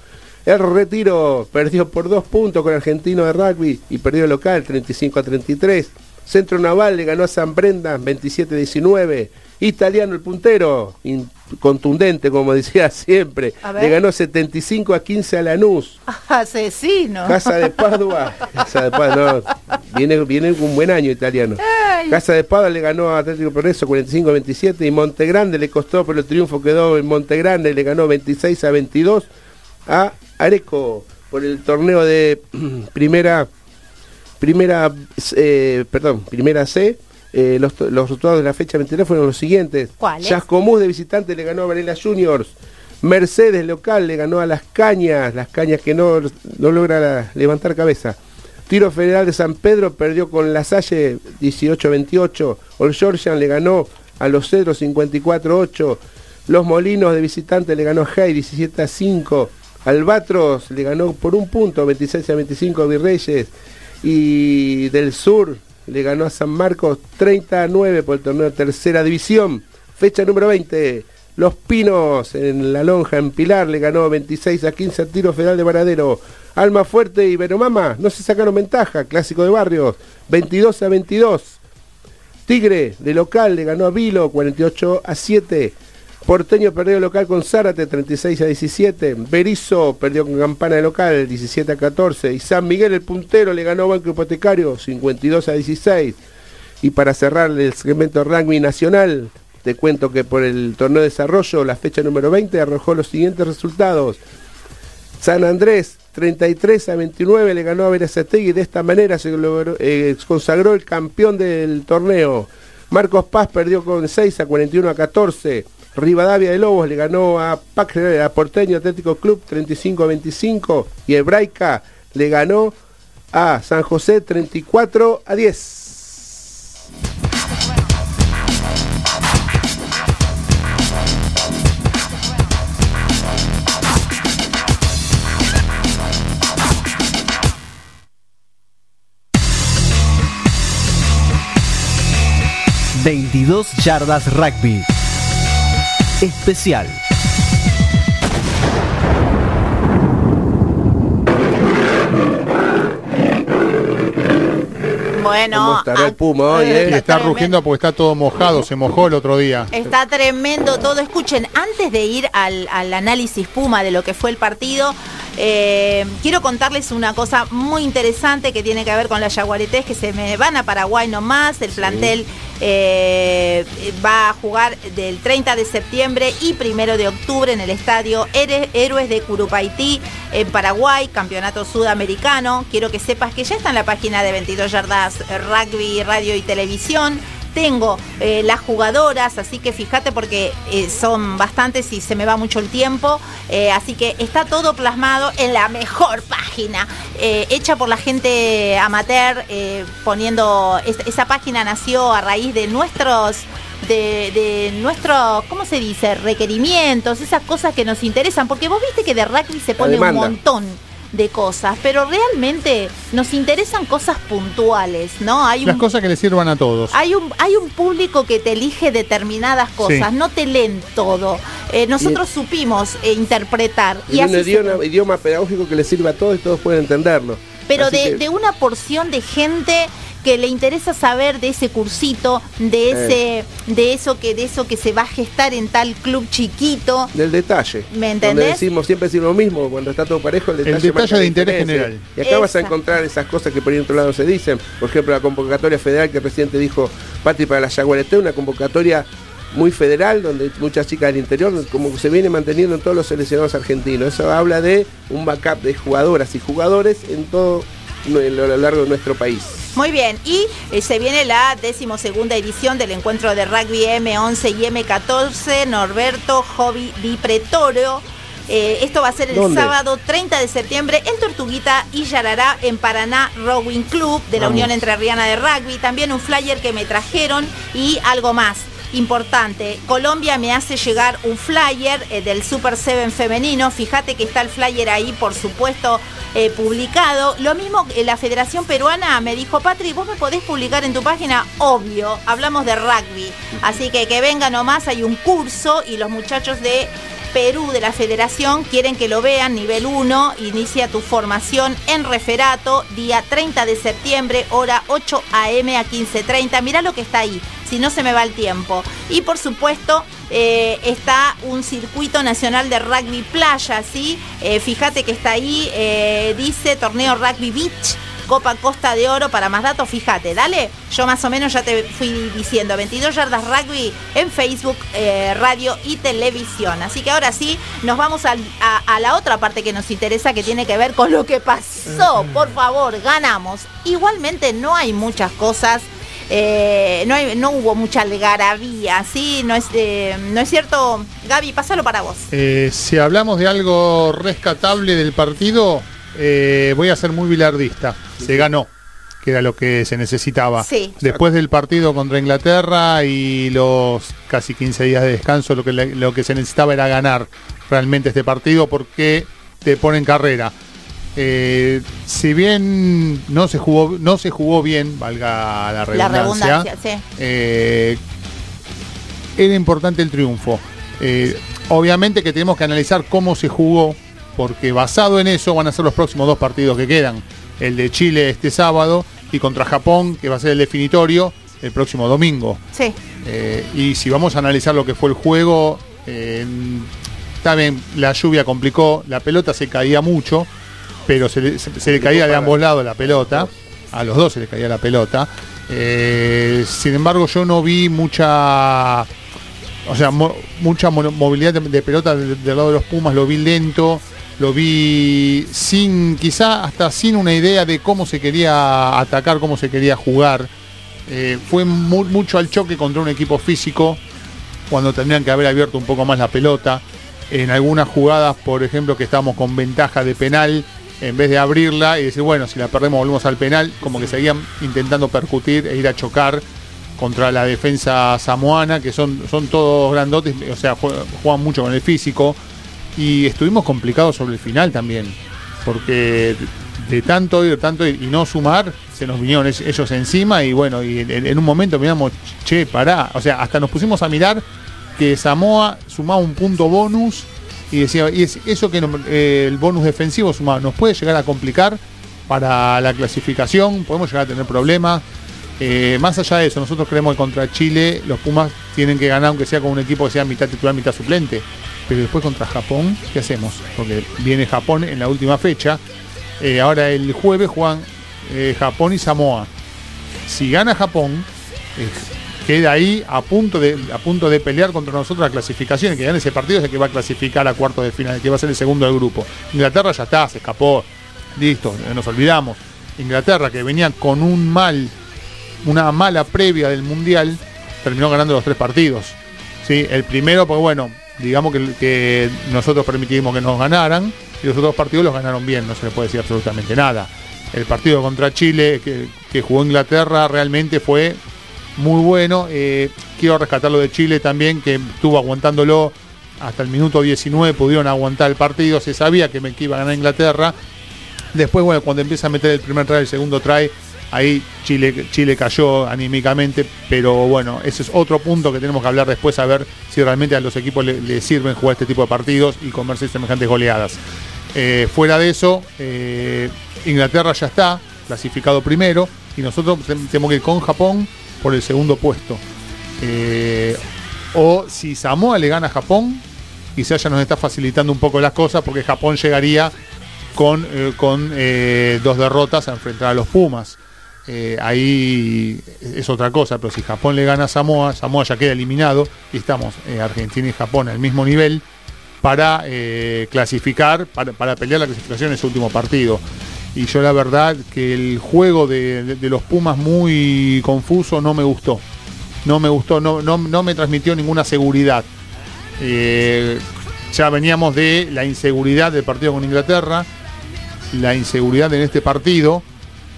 S2: El Retiro perdió por dos puntos con Argentino de Rugby y perdió el local 35 a 33. Centro Naval le ganó a San Brenda 27 a 19. Italiano el puntero, in- contundente como decía siempre, le ganó 75 a 15 a Lanús.
S3: Asesino.
S2: Casa de Padua, Casa de Padua, no, viene, viene un buen año italiano.
S3: Ay.
S2: Casa de Padua le ganó a Atlético Progreso 45 a 27 y Montegrande le costó, pero el triunfo quedó en Montegrande, le ganó 26 a 22 a Areco por el torneo de primera, primera, eh, perdón, primera C. Eh, los, los resultados de la fecha 23 fueron los siguientes.
S3: ¿Cuáles?
S2: Chascomús de visitante le ganó a Varela Juniors. Mercedes local le ganó a Las Cañas, Las Cañas que no, no logra la- levantar cabeza. Tiro Federal de San Pedro perdió con La Salle 18-28. Old Georgian le ganó a Los Cedros 54-8. Los Molinos de visitante le ganó a Jai 17-5. Albatros le ganó por un punto 26 a 25 a Virreyes. Y del sur le ganó a San Marcos 39 por el torneo de tercera división. Fecha número 20. Los Pinos en la lonja en Pilar le ganó 26 a 15 a Tiro Federal de Varadero. Alma Fuerte y Veromama no se sacaron ventaja, clásico de barrios, 22 a 22. Tigre de local le ganó a Vilo 48 a 7. Porteño perdió local con Zárate 36 a 17. Berizo perdió con Campana de local 17 a 14. Y San Miguel el puntero le ganó Banco Hipotecario 52 a 16. Y para cerrar el segmento rugby nacional, te cuento que por el torneo de desarrollo, la fecha número 20 arrojó los siguientes resultados. San Andrés 33 a 29 le ganó a Verazategui y de esta manera se logró, eh, consagró el campeón del torneo. Marcos Paz perdió con 6 a 41 a 14. Rivadavia de Lobos le ganó a, Pac, a Porteño Atlético Club 35 a 25 y Hebraica le ganó a San José 34 a 10.
S5: 22 yardas rugby. Especial.
S3: Bueno,
S2: ¿Cómo estará el Puma hoy, eh?
S4: Y está rugiendo porque está todo mojado, se mojó el otro día.
S3: Está tremendo todo. Escuchen, antes de ir al, al análisis Puma de lo que fue el partido, eh, quiero contarles una cosa muy interesante que tiene que ver con las Yaguaretés que se me van a Paraguay nomás. El plantel eh, va a jugar del 30 de septiembre y primero de octubre en el estadio Héroes de Curupaití en Paraguay, campeonato sudamericano. Quiero que sepas que ya está en la página de 22 yardas eh, rugby, radio y televisión. Tengo eh, las jugadoras, así que fíjate porque eh, son bastantes y se me va mucho el tiempo. Eh, así que está todo plasmado en la mejor página, hecha por la gente amateur, eh, poniendo. es- esa página nació a raíz de nuestros. De, de nuestros, ¿cómo se dice? Requerimientos, esas cosas que nos interesan. Porque vos viste que de rugby se pone un montón de cosas, pero realmente nos interesan cosas puntuales, ¿no? Hay
S4: Las
S3: un,
S4: cosas que le sirvan a todos.
S3: hay un, hay un público que te elige determinadas cosas,
S4: Sí.
S3: no te leen todo. Eh, nosotros supimos eh, interpretar.
S2: Y
S3: Y
S2: un
S3: se-
S2: idioma, pedagógico que le sirva a todos y todos pueden entenderlo.
S3: pero de,
S2: que-
S3: de una porción de gente que le interesa saber de ese cursito, de ese, de eso que, de eso que se va a gestar en tal club chiquito.
S2: del detalle.
S3: ¿Me
S2: Donde
S3: entendés?
S2: decimos, siempre decimos lo mismo, cuando está todo parejo, el detalle,
S4: detalle
S2: marca la
S4: de interés general.
S2: Y acá vas a encontrar esas cosas que por ahí en otro lado se dicen. Por ejemplo, la convocatoria federal que recién te dijo Pati para la Yaguareté, una convocatoria muy federal, donde muchas chicas del interior, como que se viene manteniendo en todos los seleccionados argentinos. Eso habla de un backup de jugadoras y jugadores en todo a lo largo de nuestro país.
S3: Muy bien, y eh, se viene la decimosegunda edición del encuentro de rugby M11 y M14, Norberto Hobby Di Pretorio. Eh, esto va a ser el
S2: ¿Dónde?
S3: sábado 30 de septiembre en Tortuguita y Yarará en Paraná Rowing Club de la
S2: Vamos.
S3: Unión Entrerriana de Rugby. También un flyer que me trajeron y algo más. Importante, Colombia me hace llegar un flyer eh, del Super 7 femenino. Fíjate que está el flyer ahí, por supuesto, eh, publicado. Lo mismo que la Federación Peruana me dijo, Patri, ¿vos me podés publicar en tu página? Obvio, hablamos de rugby. Así que que venga nomás, hay un curso y los muchachos de Perú de la Federación quieren que lo vean, nivel 1, inicia tu formación en referato, día 30 de septiembre, hora 8 a.m. a 15.30. Mirá lo que está ahí, si no se me va el tiempo. Y por supuesto, eh, está un circuito nacional de rugby playa, ¿sí? Eh, fíjate que está ahí, eh, dice torneo rugby beach. Copa Costa de Oro, para más datos, fíjate, dale. Yo más o menos ya te fui diciendo, 22 yardas rugby en Facebook, radio y televisión. Así que ahora sí, nos vamos a la otra parte que nos interesa, que tiene que ver con lo que pasó. Por favor, ganamos. Igualmente no hay muchas cosas. Eh, no, hay- no hubo mucha algarabía, ¿sí? No es, eh, no es cierto. Gaby, pásalo para vos.
S4: Eh, si hablamos de algo rescatable del partido, eh, voy a ser muy bilardista. Se ganó, que era lo que se necesitaba.
S3: Sí.
S4: Después del partido contra Inglaterra y los casi 15 días de descanso, lo que, le- lo que se necesitaba era ganar realmente este partido porque te pone en carrera. Eh, si bien no se jugó, no se jugó bien, valga la
S3: La
S4: redundancia,
S3: redundancia, sí.
S4: eh, era importante el triunfo. Eh, obviamente que tenemos que analizar cómo se jugó, porque basado en eso van a ser los próximos dos partidos que quedan. El de Chile este sábado y contra Japón, que va a ser el definitorio, el próximo domingo.
S3: Sí.
S4: Y si vamos a analizar lo que fue el juego, está bien, la lluvia complicó, la pelota se caía mucho, pero se le, se- se le caía de ambos lados la pelota, a los dos se le caía la pelota. Eh, sin embargo, yo no vi mucha, o sea, mo- mucha mo- movilidad de, de pelota del, del lado de los Pumas, lo vi lento, lo vi sin, quizá hasta sin una idea de cómo se quería atacar, cómo se quería jugar. Eh, fue mu- mucho al choque contra un equipo físico cuando tendrían que haber abierto un poco más la pelota. En algunas jugadas, por ejemplo, que estábamos con ventaja de penal, en vez de abrirla y decir, bueno, si la perdemos volvemos al penal, como que seguían intentando percutir e ir a chocar contra la defensa samoana, que son, son todos grandotes, o sea, jue- juegan mucho con el físico. Y estuvimos complicados sobre el final también, porque de tanto ir, tanto y no sumar, se nos vinieron ellos encima y bueno, y en, en un momento miramos, che, pará, o sea, hasta nos pusimos a mirar que Samoa sumaba un punto bonus y decía, y es- eso que eh, el bonus defensivo sumado nos puede llegar a complicar para la clasificación, podemos llegar a tener problemas. Eh, más allá de eso, nosotros creemos que contra Chile los Pumas tienen que ganar, aunque sea con un equipo que sea mitad titular, mitad suplente. Pero después contra Japón, ¿qué hacemos? Porque viene Japón en la última fecha. Eh, ahora el jueves juegan Japón y Samoa. Si gana Japón, queda ahí a punto, de, a punto de pelear contra nosotros la clasificación. El que gane ese partido es el que va a clasificar a cuartos de final, el que va a ser el segundo del grupo. Inglaterra ya está, se escapó. Listo, nos olvidamos. Inglaterra, que venía con un mal, una mala previa del Mundial, terminó ganando los tres partidos. ¿sí? El primero, pues bueno, digamos que, que nosotros permitimos que nos ganaran y los otros partidos los ganaron bien, no se le puede decir absolutamente nada. El partido contra Chile que, que jugó Inglaterra realmente fue muy bueno. Eh, quiero rescatar lo de Chile también, que estuvo aguantándolo hasta el minuto 19, pudieron aguantar el partido, se sabía que, que iba a ganar Inglaterra. Después, bueno, cuando empieza a meter el primer try, el segundo try, ahí Chile, Chile cayó anímicamente, pero bueno, ese es otro punto que tenemos que hablar después, a ver si realmente a los equipos le, le sirven jugar este tipo de partidos y comerse semejantes goleadas. Eh, fuera de eso, eh, Inglaterra ya está clasificado primero y nosotros tenemos que ir con Japón por el segundo puesto. Eh, o si Samoa le gana a Japón, quizás ya nos está facilitando un poco las cosas porque Japón llegaría con, eh, con eh, dos derrotas a enfrentar a los Pumas. Ahí es otra cosa, pero si Japón le gana a Samoa, Samoa ya queda eliminado y estamos Argentina y Japón al mismo nivel para clasificar, para, para pelear la clasificación en ese último partido. Y yo la verdad que el juego de, los Pumas muy confuso no me gustó. No me gustó, no me transmitió ninguna seguridad. Eh, ya veníamos de la inseguridad del partido con Inglaterra, la inseguridad en este partido,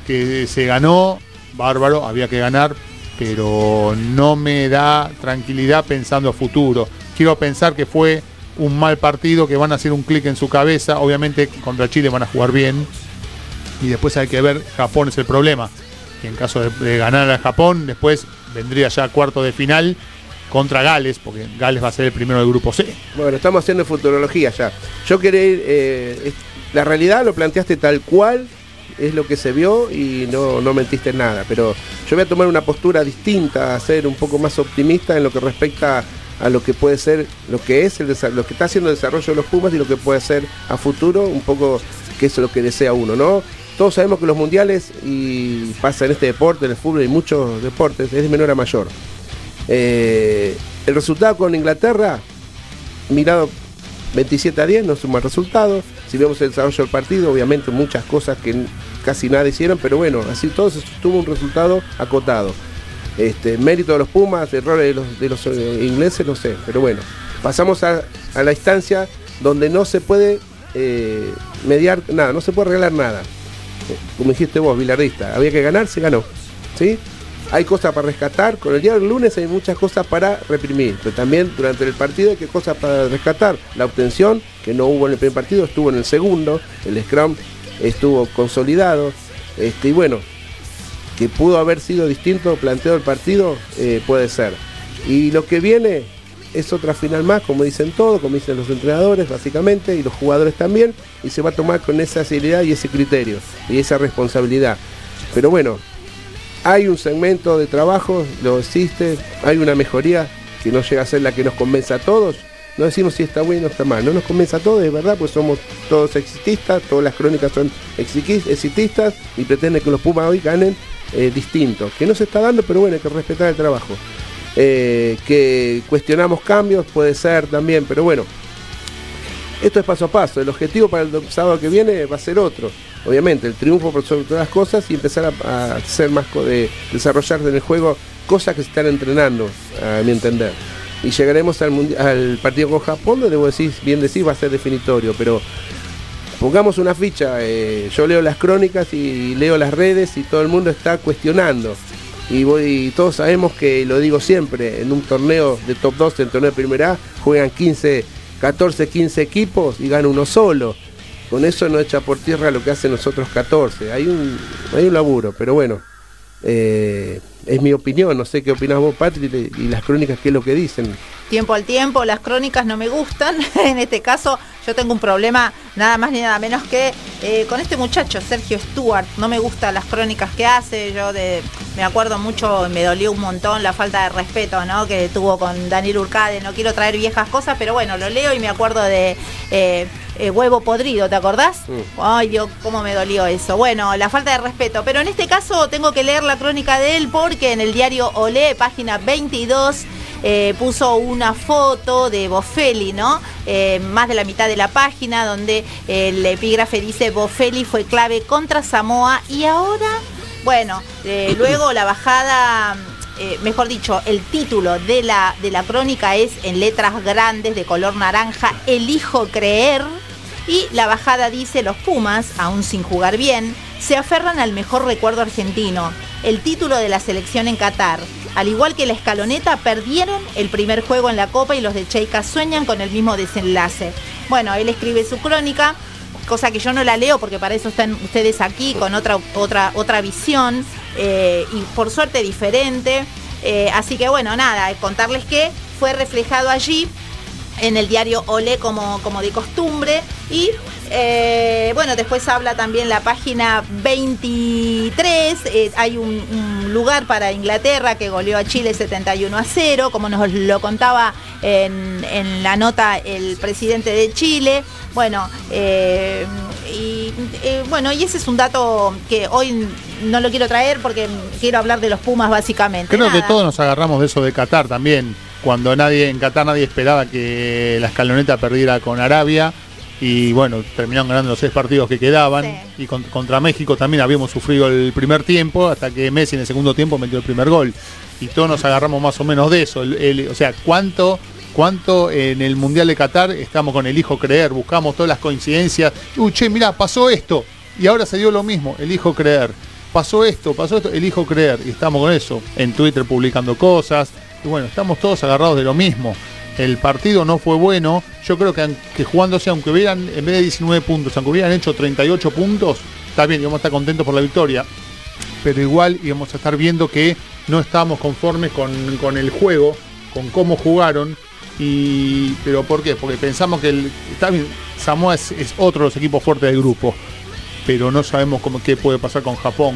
S4: que se ganó, bárbaro, había que ganar, pero no me da tranquilidad pensando a futuro. Quiero pensar que fue un mal partido, que van a hacer un clic en su cabeza, obviamente contra Chile van a jugar bien, y después hay que ver, Japón es el problema, que en caso de, ganar a Japón, después vendría ya cuarto de final contra Gales, porque Gales va a ser el primero del grupo C.
S2: Bueno, estamos haciendo futurología ya. Yo quería ir, eh, la realidad lo planteaste tal cual, es lo que se vio y no, no mentiste en nada. Pero yo voy a tomar una postura distinta, a ser un poco más optimista en lo que respecta a lo que puede ser, lo que es el lo que está haciendo el desarrollo de los Pumas y lo que puede ser a futuro, un poco que es lo que desea uno, ¿no? Todos sabemos que los mundiales, y pasa en este deporte, en el fútbol y muchos deportes, es de menor a mayor. Eh, el resultado con Inglaterra, mirado 27 a 10, no es un mal resultado. Si vemos el desarrollo del partido, obviamente muchas cosas que casi nada hicieron, pero bueno, así todo se tuvo un resultado acotado. Este, mérito de los Pumas, errores de los, eh, ingleses, no sé, pero bueno. Pasamos a, a la instancia donde no se puede eh, mediar nada, no se puede arreglar nada. Como dijiste vos, Vilardista, había que ganar, se ganó. ¿Sí? Hay cosas para rescatar, con el día del lunes hay muchas cosas para reprimir, pero también durante el partido hay que cosas para rescatar. La obtención, que no hubo en el primer partido, estuvo en el segundo, el scrum estuvo consolidado. Este, y bueno, que pudo haber sido distinto planteado el partido, eh, puede ser. Y lo que viene es otra final más, como dicen todos, como dicen los entrenadores básicamente, y los jugadores también, y se va a tomar con esa seriedad y ese criterio, y esa responsabilidad. Pero bueno, hay un segmento de trabajo, lo existe, hay una mejoría que no llega a ser la que nos convence a todos. No decimos si está bueno o está mal, no nos convence a todos, es verdad, pues somos todos exitistas, todas las crónicas son exitistas y pretenden que los Pumas hoy ganen eh, distinto, que no se está dando, pero bueno, hay que respetar el trabajo. Eh, que cuestionamos cambios, puede ser también, pero bueno, esto es paso a paso. El objetivo para el sábado que viene va a ser otro. Obviamente, el triunfo por sobre todas las cosas y empezar a, hacer más de desarrollarse en el juego cosas que se están entrenando, a mi entender. Y llegaremos al, partido con Japón, donde vos decís, bien decís, va a ser definitorio, pero pongamos una ficha, eh, yo leo las crónicas y leo las redes y todo el mundo está cuestionando. Y, todos sabemos que, lo digo siempre, en un torneo de top 2, en torneo de primera juegan 15, 14, 15 equipos y gana uno solo. Con eso no echa por tierra lo que hacen nosotros 14. Hay un, hay un laburo, pero bueno. Eh, es mi opinión, no sé qué opinas vos, Patri, y las crónicas, qué es lo que dicen.
S3: Tiempo al tiempo, las crónicas no me gustan. en este caso, yo tengo un problema nada más ni nada menos que eh, con este muchacho, Sergio Stewart. No me gustan las crónicas que hace. Yo de, me acuerdo mucho, me dolió un montón la falta de respeto ¿no? que tuvo con Daniel Urcade. No quiero traer viejas cosas, pero bueno, lo leo y me acuerdo de. Eh, eh, huevo podrido, ¿te acordás? Ay, Dios, cómo me dolió eso. Bueno, la falta de respeto. Pero en este caso tengo que leer la crónica de él porque en el diario Olé, página 22, eh, puso una foto de Bofelli, ¿no? Eh, más de la mitad de la página, donde el epígrafe dice Bofelli fue clave contra Samoa y ahora, bueno, luego la bajada... mejor dicho, el título de la, de la crónica es en letras grandes de color naranja, Elijo creer. Y la bajada dice, los Pumas, aún sin jugar bien, se aferran al mejor recuerdo argentino, el título de la selección en Qatar. Al igual que la escaloneta, perdieron el primer juego en la Copa y los de Cheika sueñan con el mismo desenlace. Bueno, él escribe su crónica, cosa que yo no la leo porque para eso están ustedes aquí con otra, otra, otra visión eh, y por suerte diferente. Eh, así que bueno, nada, contarles que fue reflejado allí en el diario Olé como, como de costumbre. Y eh, bueno, después habla también la página 23. Eh, hay un, lugar para Inglaterra que goleó a Chile 71 a 0, como nos lo contaba en, en la nota el presidente de Chile. Bueno, eh, y bueno, y ese es un dato que hoy no lo quiero traer porque quiero hablar de los Pumas básicamente.
S4: Creo que todos nos agarramos de eso de Qatar también cuando nadie en Qatar nadie esperaba que la escaloneta perdiera con Arabia y bueno, terminaron ganando los seis partidos que quedaban y contra México también habíamos sufrido el primer tiempo hasta que Messi en el segundo tiempo metió el primer gol y todos nos agarramos más o menos de eso, o sea, cuánto cuánto en el Mundial de Qatar estamos con el hijo creer, buscamos todas las coincidencias, uy, che, mira, pasó esto y ahora se dio lo mismo, el hijo creer. Pasó esto, pasó esto, el hijo creer. Y estamos con eso. En Twitter publicando cosas, y bueno, estamos todos agarrados de lo mismo. El partido no fue bueno. Yo creo que, que jugándose, aunque hubieran, en vez de 19 puntos, aunque hubieran hecho 38 puntos, está bien, íbamos a estar contentos por la victoria. Pero igual íbamos a estar viendo que no estábamos conformes con, el juego, con cómo jugaron. Y, ¿Pero por qué? Porque pensamos que el, está Samoa es, otro de los equipos fuertes del grupo. Pero no sabemos cómo, qué puede pasar con Japón.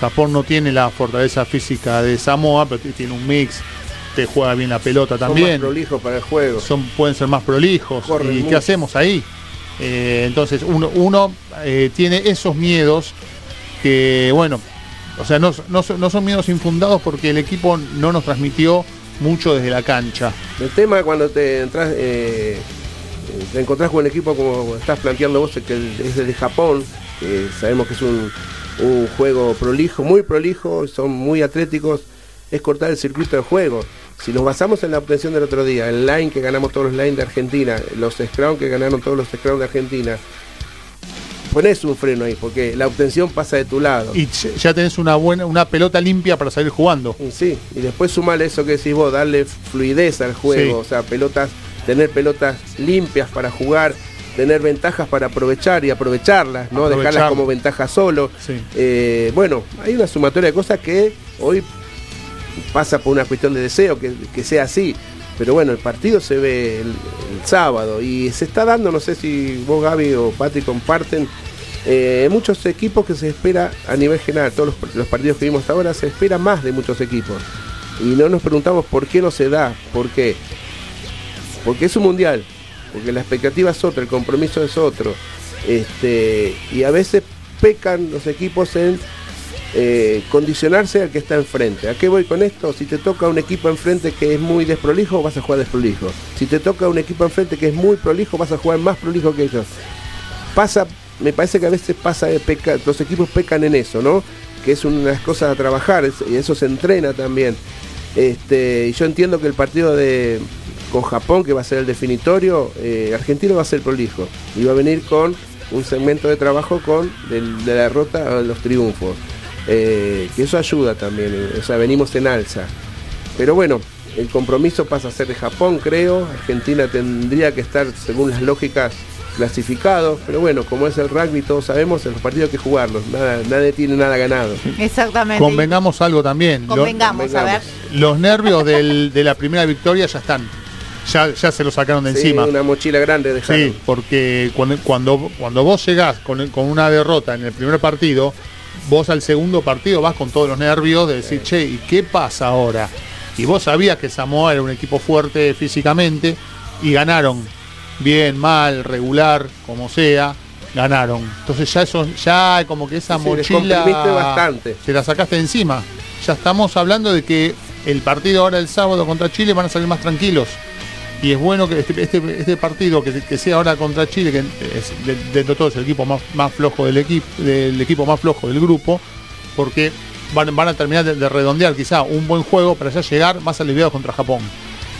S4: Japón no tiene la fortaleza física de Samoa, pero tiene un mix juega bien la pelota también. Son más
S2: prolijos para el juego.
S4: Son, pueden ser más prolijos. ¿Y qué hacemos ahí? Eh, entonces uno, uno eh, tiene esos miedos que, bueno, o sea, no, son miedos infundados porque el equipo no nos transmitió mucho desde la cancha.
S2: El tema cuando te entras, eh, te encontrás con un equipo como estás planteando vos, que es de Japón, que sabemos que es un, un juego prolijo, muy prolijo, son muy atléticos, es cortar el circuito de juego. Si nos basamos en la obtención del otro día, el line que ganamos todos los line de Argentina, los scrum que ganaron todos los scrum de Argentina, pones un freno ahí, porque la obtención pasa de tu lado.
S4: Y ya tenés una buena, una pelota limpia para salir jugando.
S2: Sí, y después sumale eso que decís vos, darle fluidez al juego, o sea, pelotas, tener pelotas limpias para jugar, tener ventajas para aprovechar y aprovecharlas, no dejarlas como ventaja solo.
S4: Sí.
S2: Eh, bueno, hay una sumatoria de cosas que hoy pasa por una cuestión de deseo que, que sea así. Pero bueno, el partido se ve el, sábado y se está dando, no sé si vos Gaby o Pati comparten, eh, muchos equipos que se espera a nivel general, todos los, los partidos que vimos hasta ahora, se espera más de muchos equipos. Y no nos preguntamos por qué no se da, por qué. Porque es un mundial, porque la expectativa es otra, el compromiso es otro. Este, y a veces pecan los equipos en eh, condicionarse al que está enfrente. ¿A qué voy con esto? Si te toca un equipo enfrente que es muy desprolijo, vas a jugar desprolijo. Si te toca un equipo enfrente que es muy prolijo, vas a jugar más prolijo que ellos. Pasa, me parece que a veces pasa, de peca- los equipos pecan en eso, ¿no? Que es una de las cosas a trabajar y eso se entrena también. Este, yo entiendo que el partido de con Japón, que va a ser el definitorio, eh, Argentino va a ser prolijo y va a venir con un segmento de trabajo con del- de la derrota a los triunfos. Eh, que eso ayuda también, eh, o sea, venimos en alza. Pero bueno, el compromiso pasa a ser de Japón, creo. Argentina tendría que estar, según las lógicas, clasificado. Pero bueno, como es el rugby, todos sabemos, en los partidos hay que jugarlos. Nada, nadie tiene nada ganado.
S3: Exactamente.
S4: Convengamos algo también. Lo-
S3: Convengamos, a ver.
S4: los nervios del- de la primera victoria ya están. Ya, ya se lo sacaron de
S2: Sí,
S4: encima.
S2: una mochila grande dejaron.
S4: Sí, porque cuando, cuando, cuando vos llegás con, con una derrota en el primer partido, vos al segundo partido vas con todos los nervios de decir, che, ¿y qué pasa ahora? Y vos sabías que Samoa era un equipo fuerte físicamente y ganaron. Bien, mal, regular, como sea, ganaron. Entonces ya eso, ya como que esa
S2: Sí,
S4: mochila
S2: bastante.
S4: se la sacaste de encima. Ya estamos hablando de que el partido ahora el sábado contra Chile van a salir más tranquilos. Y es bueno que este, este, este partido que, que sea ahora contra Chile, que es de, dentro de todo es el equipo más, más flojo del equipo, del equipo más flojo del grupo, porque van, van a terminar de, de redondear quizá un buen juego para ya llegar más aliviados contra Japón.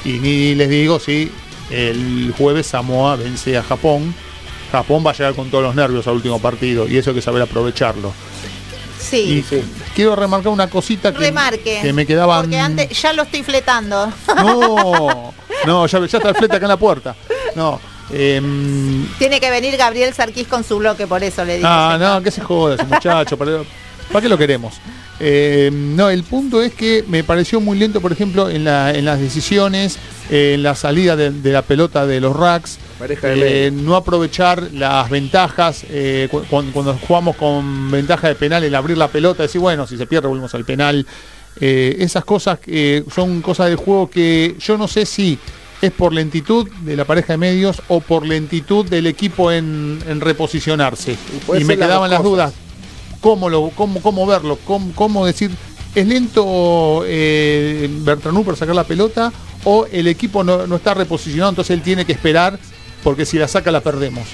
S4: Y ni les digo si el jueves Samoa vence a Japón. Japón va a llegar con todos los nervios al último partido y eso hay que saber aprovecharlo.
S3: Sí.
S4: Y quiero remarcar una cosita que,
S3: Remarque.
S4: que me quedaban.
S3: Porque antes ya lo estoy fletando.
S4: No, no, ya, ya está el flete acá en la puerta. No. em,
S3: Tiene que venir Gabriel Sarquís con su bloque, por eso le dije.
S4: ah, no, que se joda ese muchacho. ¿Para, para qué lo queremos? Eh, no, el punto es que me pareció muy lento, por ejemplo, en, la- en las decisiones, eh, en la salida de, de la pelota de los racks,
S2: Pareja de
S4: eh, no aprovechar las ventajas, eh, cu- cuando, cuando jugamos con ventaja de penal, el abrir la pelota, decir, bueno, si se pierde, volvemos al penal. Eh, esas cosas eh, son cosas del juego que yo no sé si es por lentitud de la pareja de medios o por lentitud del equipo en, en reposicionarse. Y me
S2: las
S4: quedaban las dudas. ¿Cómo, lo, cómo, cómo verlo? ¿Cómo, cómo decir, es lento eh, Bertranú para sacar la pelota o el equipo no, no está reposicionado, entonces él tiene que esperar porque si la saca la perdemos?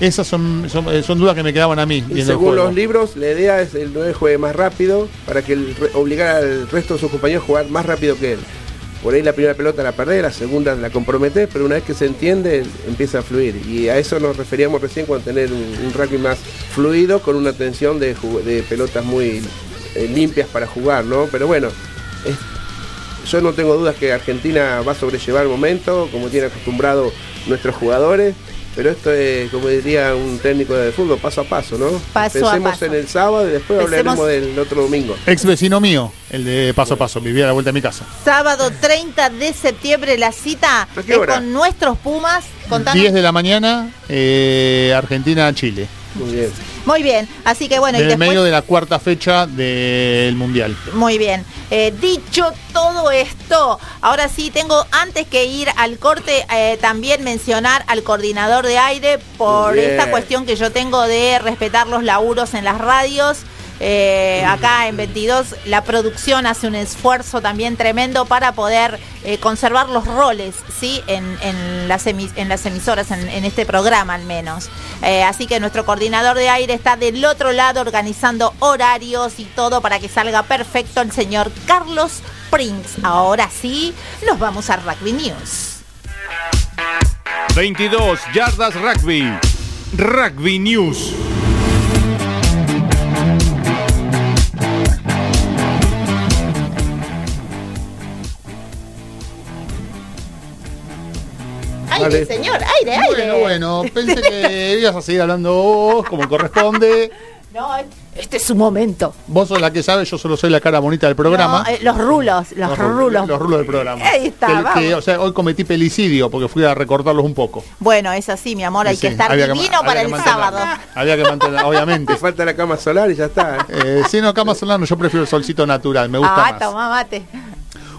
S4: Esas son, son, eh, son dudas que me quedaban a mí.
S2: Y según los libros, la idea es el 9 juegue más rápido para que el obligar al resto de sus compañeros a jugar más rápido que él. Por ahí la primera pelota la perdés, la segunda la comprometés, pero una vez que se entiende empieza a fluir. Y a eso nos referíamos recién con tener un, un rugby más fluido, con una tensión de, de pelotas muy eh, limpias para jugar, ¿no? Pero bueno, es- yo no tengo dudas que Argentina va a sobrellevar el momento, como tiene acostumbrado nuestros jugadores. Pero esto es, como diría un técnico de fútbol, paso a paso, ¿no?
S3: Paso a
S2: Pensemos
S3: paso.
S2: en el sábado y después
S3: Pensemos-
S2: hablaremos del otro domingo.
S4: Ex vecino mío, el de paso a paso, vivía a la vuelta de mi casa.
S3: Sábado 30 de septiembre la cita
S2: ¿A
S3: es con nuestros Pumas. Contanos.
S4: 10 de la mañana, eh, Argentina-Chile.
S2: Muy bien.
S3: Muy bien, así que bueno,
S4: en el
S3: después...
S4: medio de la cuarta fecha del Mundial.
S3: Muy bien. Eh, dicho todo esto, ahora sí tengo, antes que ir al corte, eh, también mencionar al coordinador de aire por esta cuestión que yo tengo de respetar los laburos en las radios. Eh, acá en 22 la producción hace un esfuerzo también tremendo para poder eh, conservar los roles ¿sí? en, las, emisoras, en, en este programa al menos. Eh, así que nuestro coordinador de aire está del otro lado organizando horarios y todo para que salga perfecto el señor Carlos Prince. Ahora sí, nos vamos a Rugby News.
S1: 22 yardas rugby. Rugby News.
S3: Aire, señor, aire, aire.
S4: Bueno, bueno, pensé que ibas a seguir hablando vos, como corresponde.
S3: No, este es su momento.
S4: Vos sos la que sabe, yo solo soy la cara bonita del programa.
S3: No, eh, los rulos, los, rulos.
S4: Los rulos del programa.
S3: Ahí está,
S4: Que-
S3: vamos.
S4: que, o sea, hoy cometí pelicidio porque fui a recortarlos un poco.
S3: Bueno, es así, mi amor, hay
S4: Sí,
S3: que estar
S4: que
S3: divino
S4: había
S3: para
S4: que
S3: el
S4: mantener.
S3: sábado.
S4: Había que mantener, obviamente.
S2: Te falta la cama solar y ya está.
S4: Eh, si no, cama solar, no, yo prefiero el solcito natural, me gusta
S3: Ah,
S4: más.
S3: toma mate.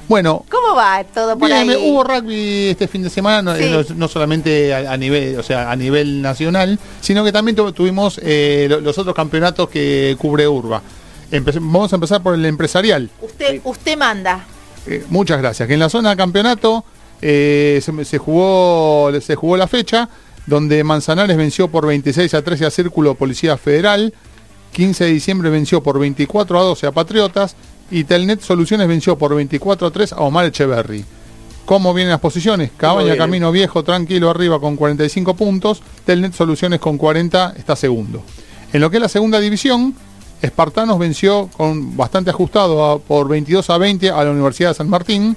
S4: Bueno,
S3: ¿Cómo va todo por
S4: Bien,
S3: ahí?
S4: hubo rugby este fin de semana, no,
S3: Sí.
S4: eh, no- no solamente a, a nivel, o sea, a nivel nacional, sino que también tu- tuvimos eh, lo- los otros campeonatos que cubre Urba. Empe- vamos a empezar por el empresarial.
S3: Usted, usted manda.
S4: Eh, muchas gracias. Que en la zona de campeonato eh, se, se jugó se jugó la fecha donde Manzanares venció por 26 a 13 a Círculo Policía Federal, 15 de diciembre venció por 24 a 12 a Patriotas y Telnet Soluciones venció por 24 a 3 a Omar Echeverry. ¿Cómo vienen las posiciones? Cabaña? Camino Viejo tranquilo arriba con 45 puntos, Telnet Soluciones con 40 está segundo. En lo que es la segunda división, Espartanos venció con bastante ajustado a- por 22 a 20 a la Universidad de San Martín.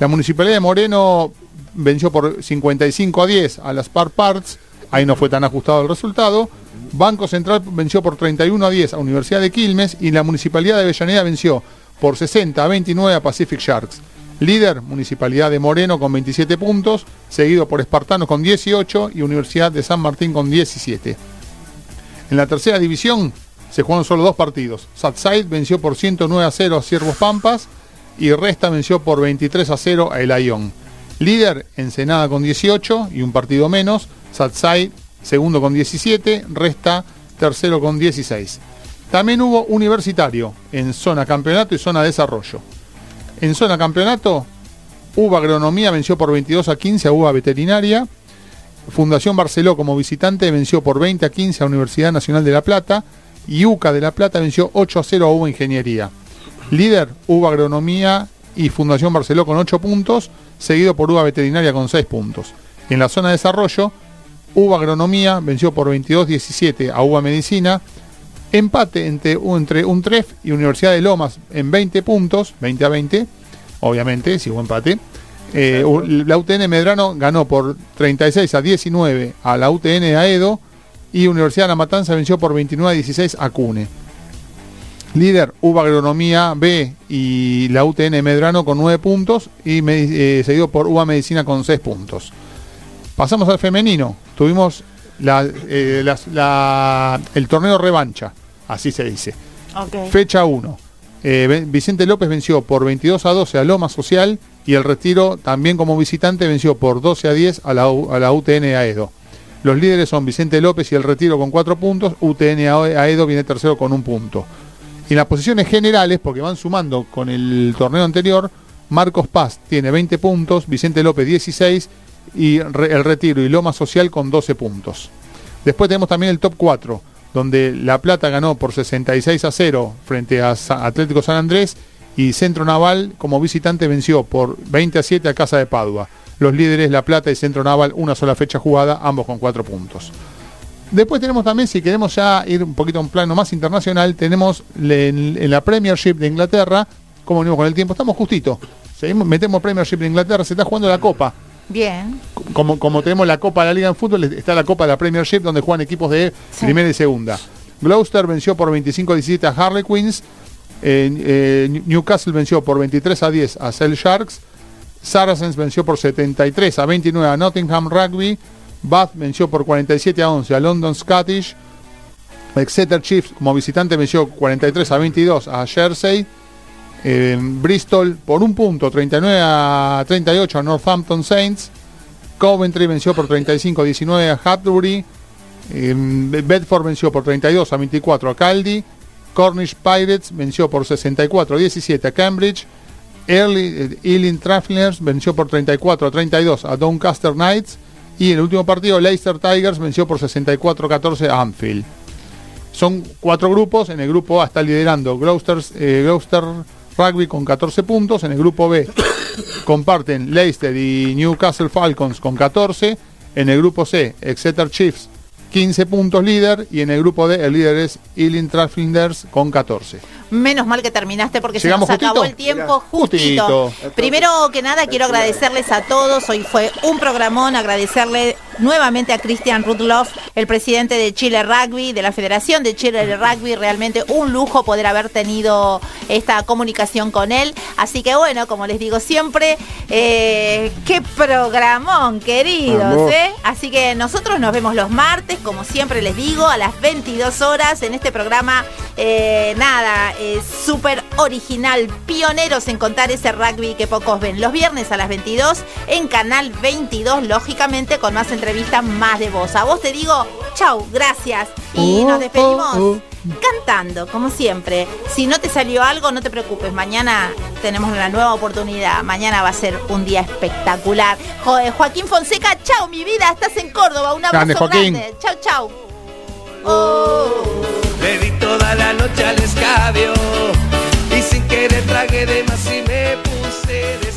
S4: La Municipalidad de Moreno venció por 55 a 10 a las Spar Parts. Ahí no fue tan ajustado el resultado. Banco Central venció por 31 a 10 a Universidad de Quilmes y la Municipalidad de Avellaneda venció por 60 a 29 a Pacific Sharks. Líder, Municipalidad de Moreno con 27 puntos, seguido por Espartanos con 18 y Universidad de San Martín con 17. En la tercera división se jugaron solo dos partidos. Satside venció por 109 a 0 a Ciervos Pampas y Resta venció por 23 a 0 a El Ayón. Líder, Ensenada con 18 y un partido menos. Satside segundo con 17, Resta tercero con 16. También hubo universitario en zona campeonato y zona desarrollo. En zona campeonato, UBA Agronomía venció por 22 a 15 a UBA Veterinaria. Fundación Barceló como visitante venció por 20 a 15 a Universidad Nacional de La Plata y UCA de La Plata venció 8 a 0 a UBA Ingeniería. Líder, UBA Agronomía y Fundación Barceló con 8 puntos, seguido por UBA Veterinaria con 6 puntos. En la zona de desarrollo, UBA Agronomía venció por 22-17 a UBA Medicina. Empate entre, entre UNTREF y Universidad de Lomas en 20 puntos, 20 a 20, obviamente, si hubo empate. Eh, la UTN Medrano ganó por 36 a 19 a la UTN de Aedo y Universidad de La Matanza venció por 29 a 16 a CUNE. Líder, UBA Agronomía B y la UTN Medrano con 9 puntos y eh, seguido por UBA Medicina con 6 puntos. Pasamos al femenino. Tuvimos la- eh, la- el torneo revancha, así se dice. Fecha 1. Vicente López venció por 22 a 12 a Loma Social y el retiro también como visitante venció por 12 a 10 a la, a la UTN Aedo. Los líderes son Vicente López y el retiro con 4 puntos, UTN Aedo viene tercero con un punto. Y en las posiciones generales, porque van sumando con el torneo anterior, Marcos Paz tiene 20 puntos, Vicente López 16 y el retiro y Loma Social con 12 puntos. Después tenemos también el top 4, donde La Plata ganó por 66 a 0 frente a Atlético San Andrés y Centro Naval como visitante venció por 20 a 7 a Casa de Padua. Los líderes La Plata y Centro Naval una sola fecha jugada, ambos con 4 puntos. Después tenemos también, si queremos ya ir un poquito a un plano más internacional, tenemos en, la Premiership de Inglaterra, como venimos con el tiempo, estamos justito. Metemos Premiership de Inglaterra, se está jugando la Copa
S3: Bien.
S4: como, como tenemos la Copa de la Liga en Fútbol, está la Copa de la Premiership, donde juegan equipos de
S3: Sí.
S4: primera y segunda. Gloucester venció por 25 a 17 a Harlequins. eh, eh, Newcastle venció por 23 a 10 a Cell Sharks. Saracens venció por 73 a 29 a Nottingham Rugby. Bath venció por 47 a 11 a London Scottish. Exeter Chiefs como visitante venció 43 a 22 a Jersey. Eh, Bristol por un punto, 39 a 38 a Northampton Saints. Coventry venció por 35 a 19 a Hatbury. Bedford venció por 32 a 24 a Caldy. Cornish Pirates venció por 64 a 17 a Cambridge. Early, eh, Ealing Travelers venció por 34 a 32 a Doncaster Knights. Y en el último partido, Leicester Tigers venció por 64 a 14 a Anfield. Son cuatro grupos. En el grupo A está liderando Gloucester, eh, Rugby con 14 puntos. En el grupo B comparten Leicester y Newcastle Falcons con 14. En el grupo C, Exeter Chiefs 15 puntos líder. Y en el grupo D, el líder es Ealing Travelers con 14.
S3: Menos mal que terminaste porque
S4: ¿Llegamos
S3: se nos acabó el tiempo
S2: Mirá,
S3: justito.
S4: justito.
S3: Primero que nada quiero agradecerles a todos. Hoy fue un programón, agradecerle nuevamente a Christian Rudloff, el presidente de Chile Rugby, de la Federación de Chile de Rugby. Realmente un lujo poder haber tenido esta comunicación con él. Así que bueno, como les digo siempre, eh, qué programón, queridos. ¿eh? Así que nosotros nos vemos los martes, como siempre les digo, a las 22 horas en este programa. eh, nada, eh, súper original, pioneros en contar ese rugby que pocos ven. Los viernes a las 22 en Canal 22, lógicamente con más entrevistas, más de voz. A vos te digo, chau, gracias. Y nos despedimos cantando, como siempre. Si no te salió algo, no te preocupes. Mañana tenemos una nueva oportunidad. Mañana va a ser un día espectacular. Jo- eh, Joaquín Fonseca, chau, mi vida. Estás en Córdoba. Un abrazo
S4: Grande, Joaquín.
S3: grande. Chau, chau. Oh.
S7: Le di toda la noche al escabio y sin querer tragué de más y me puse de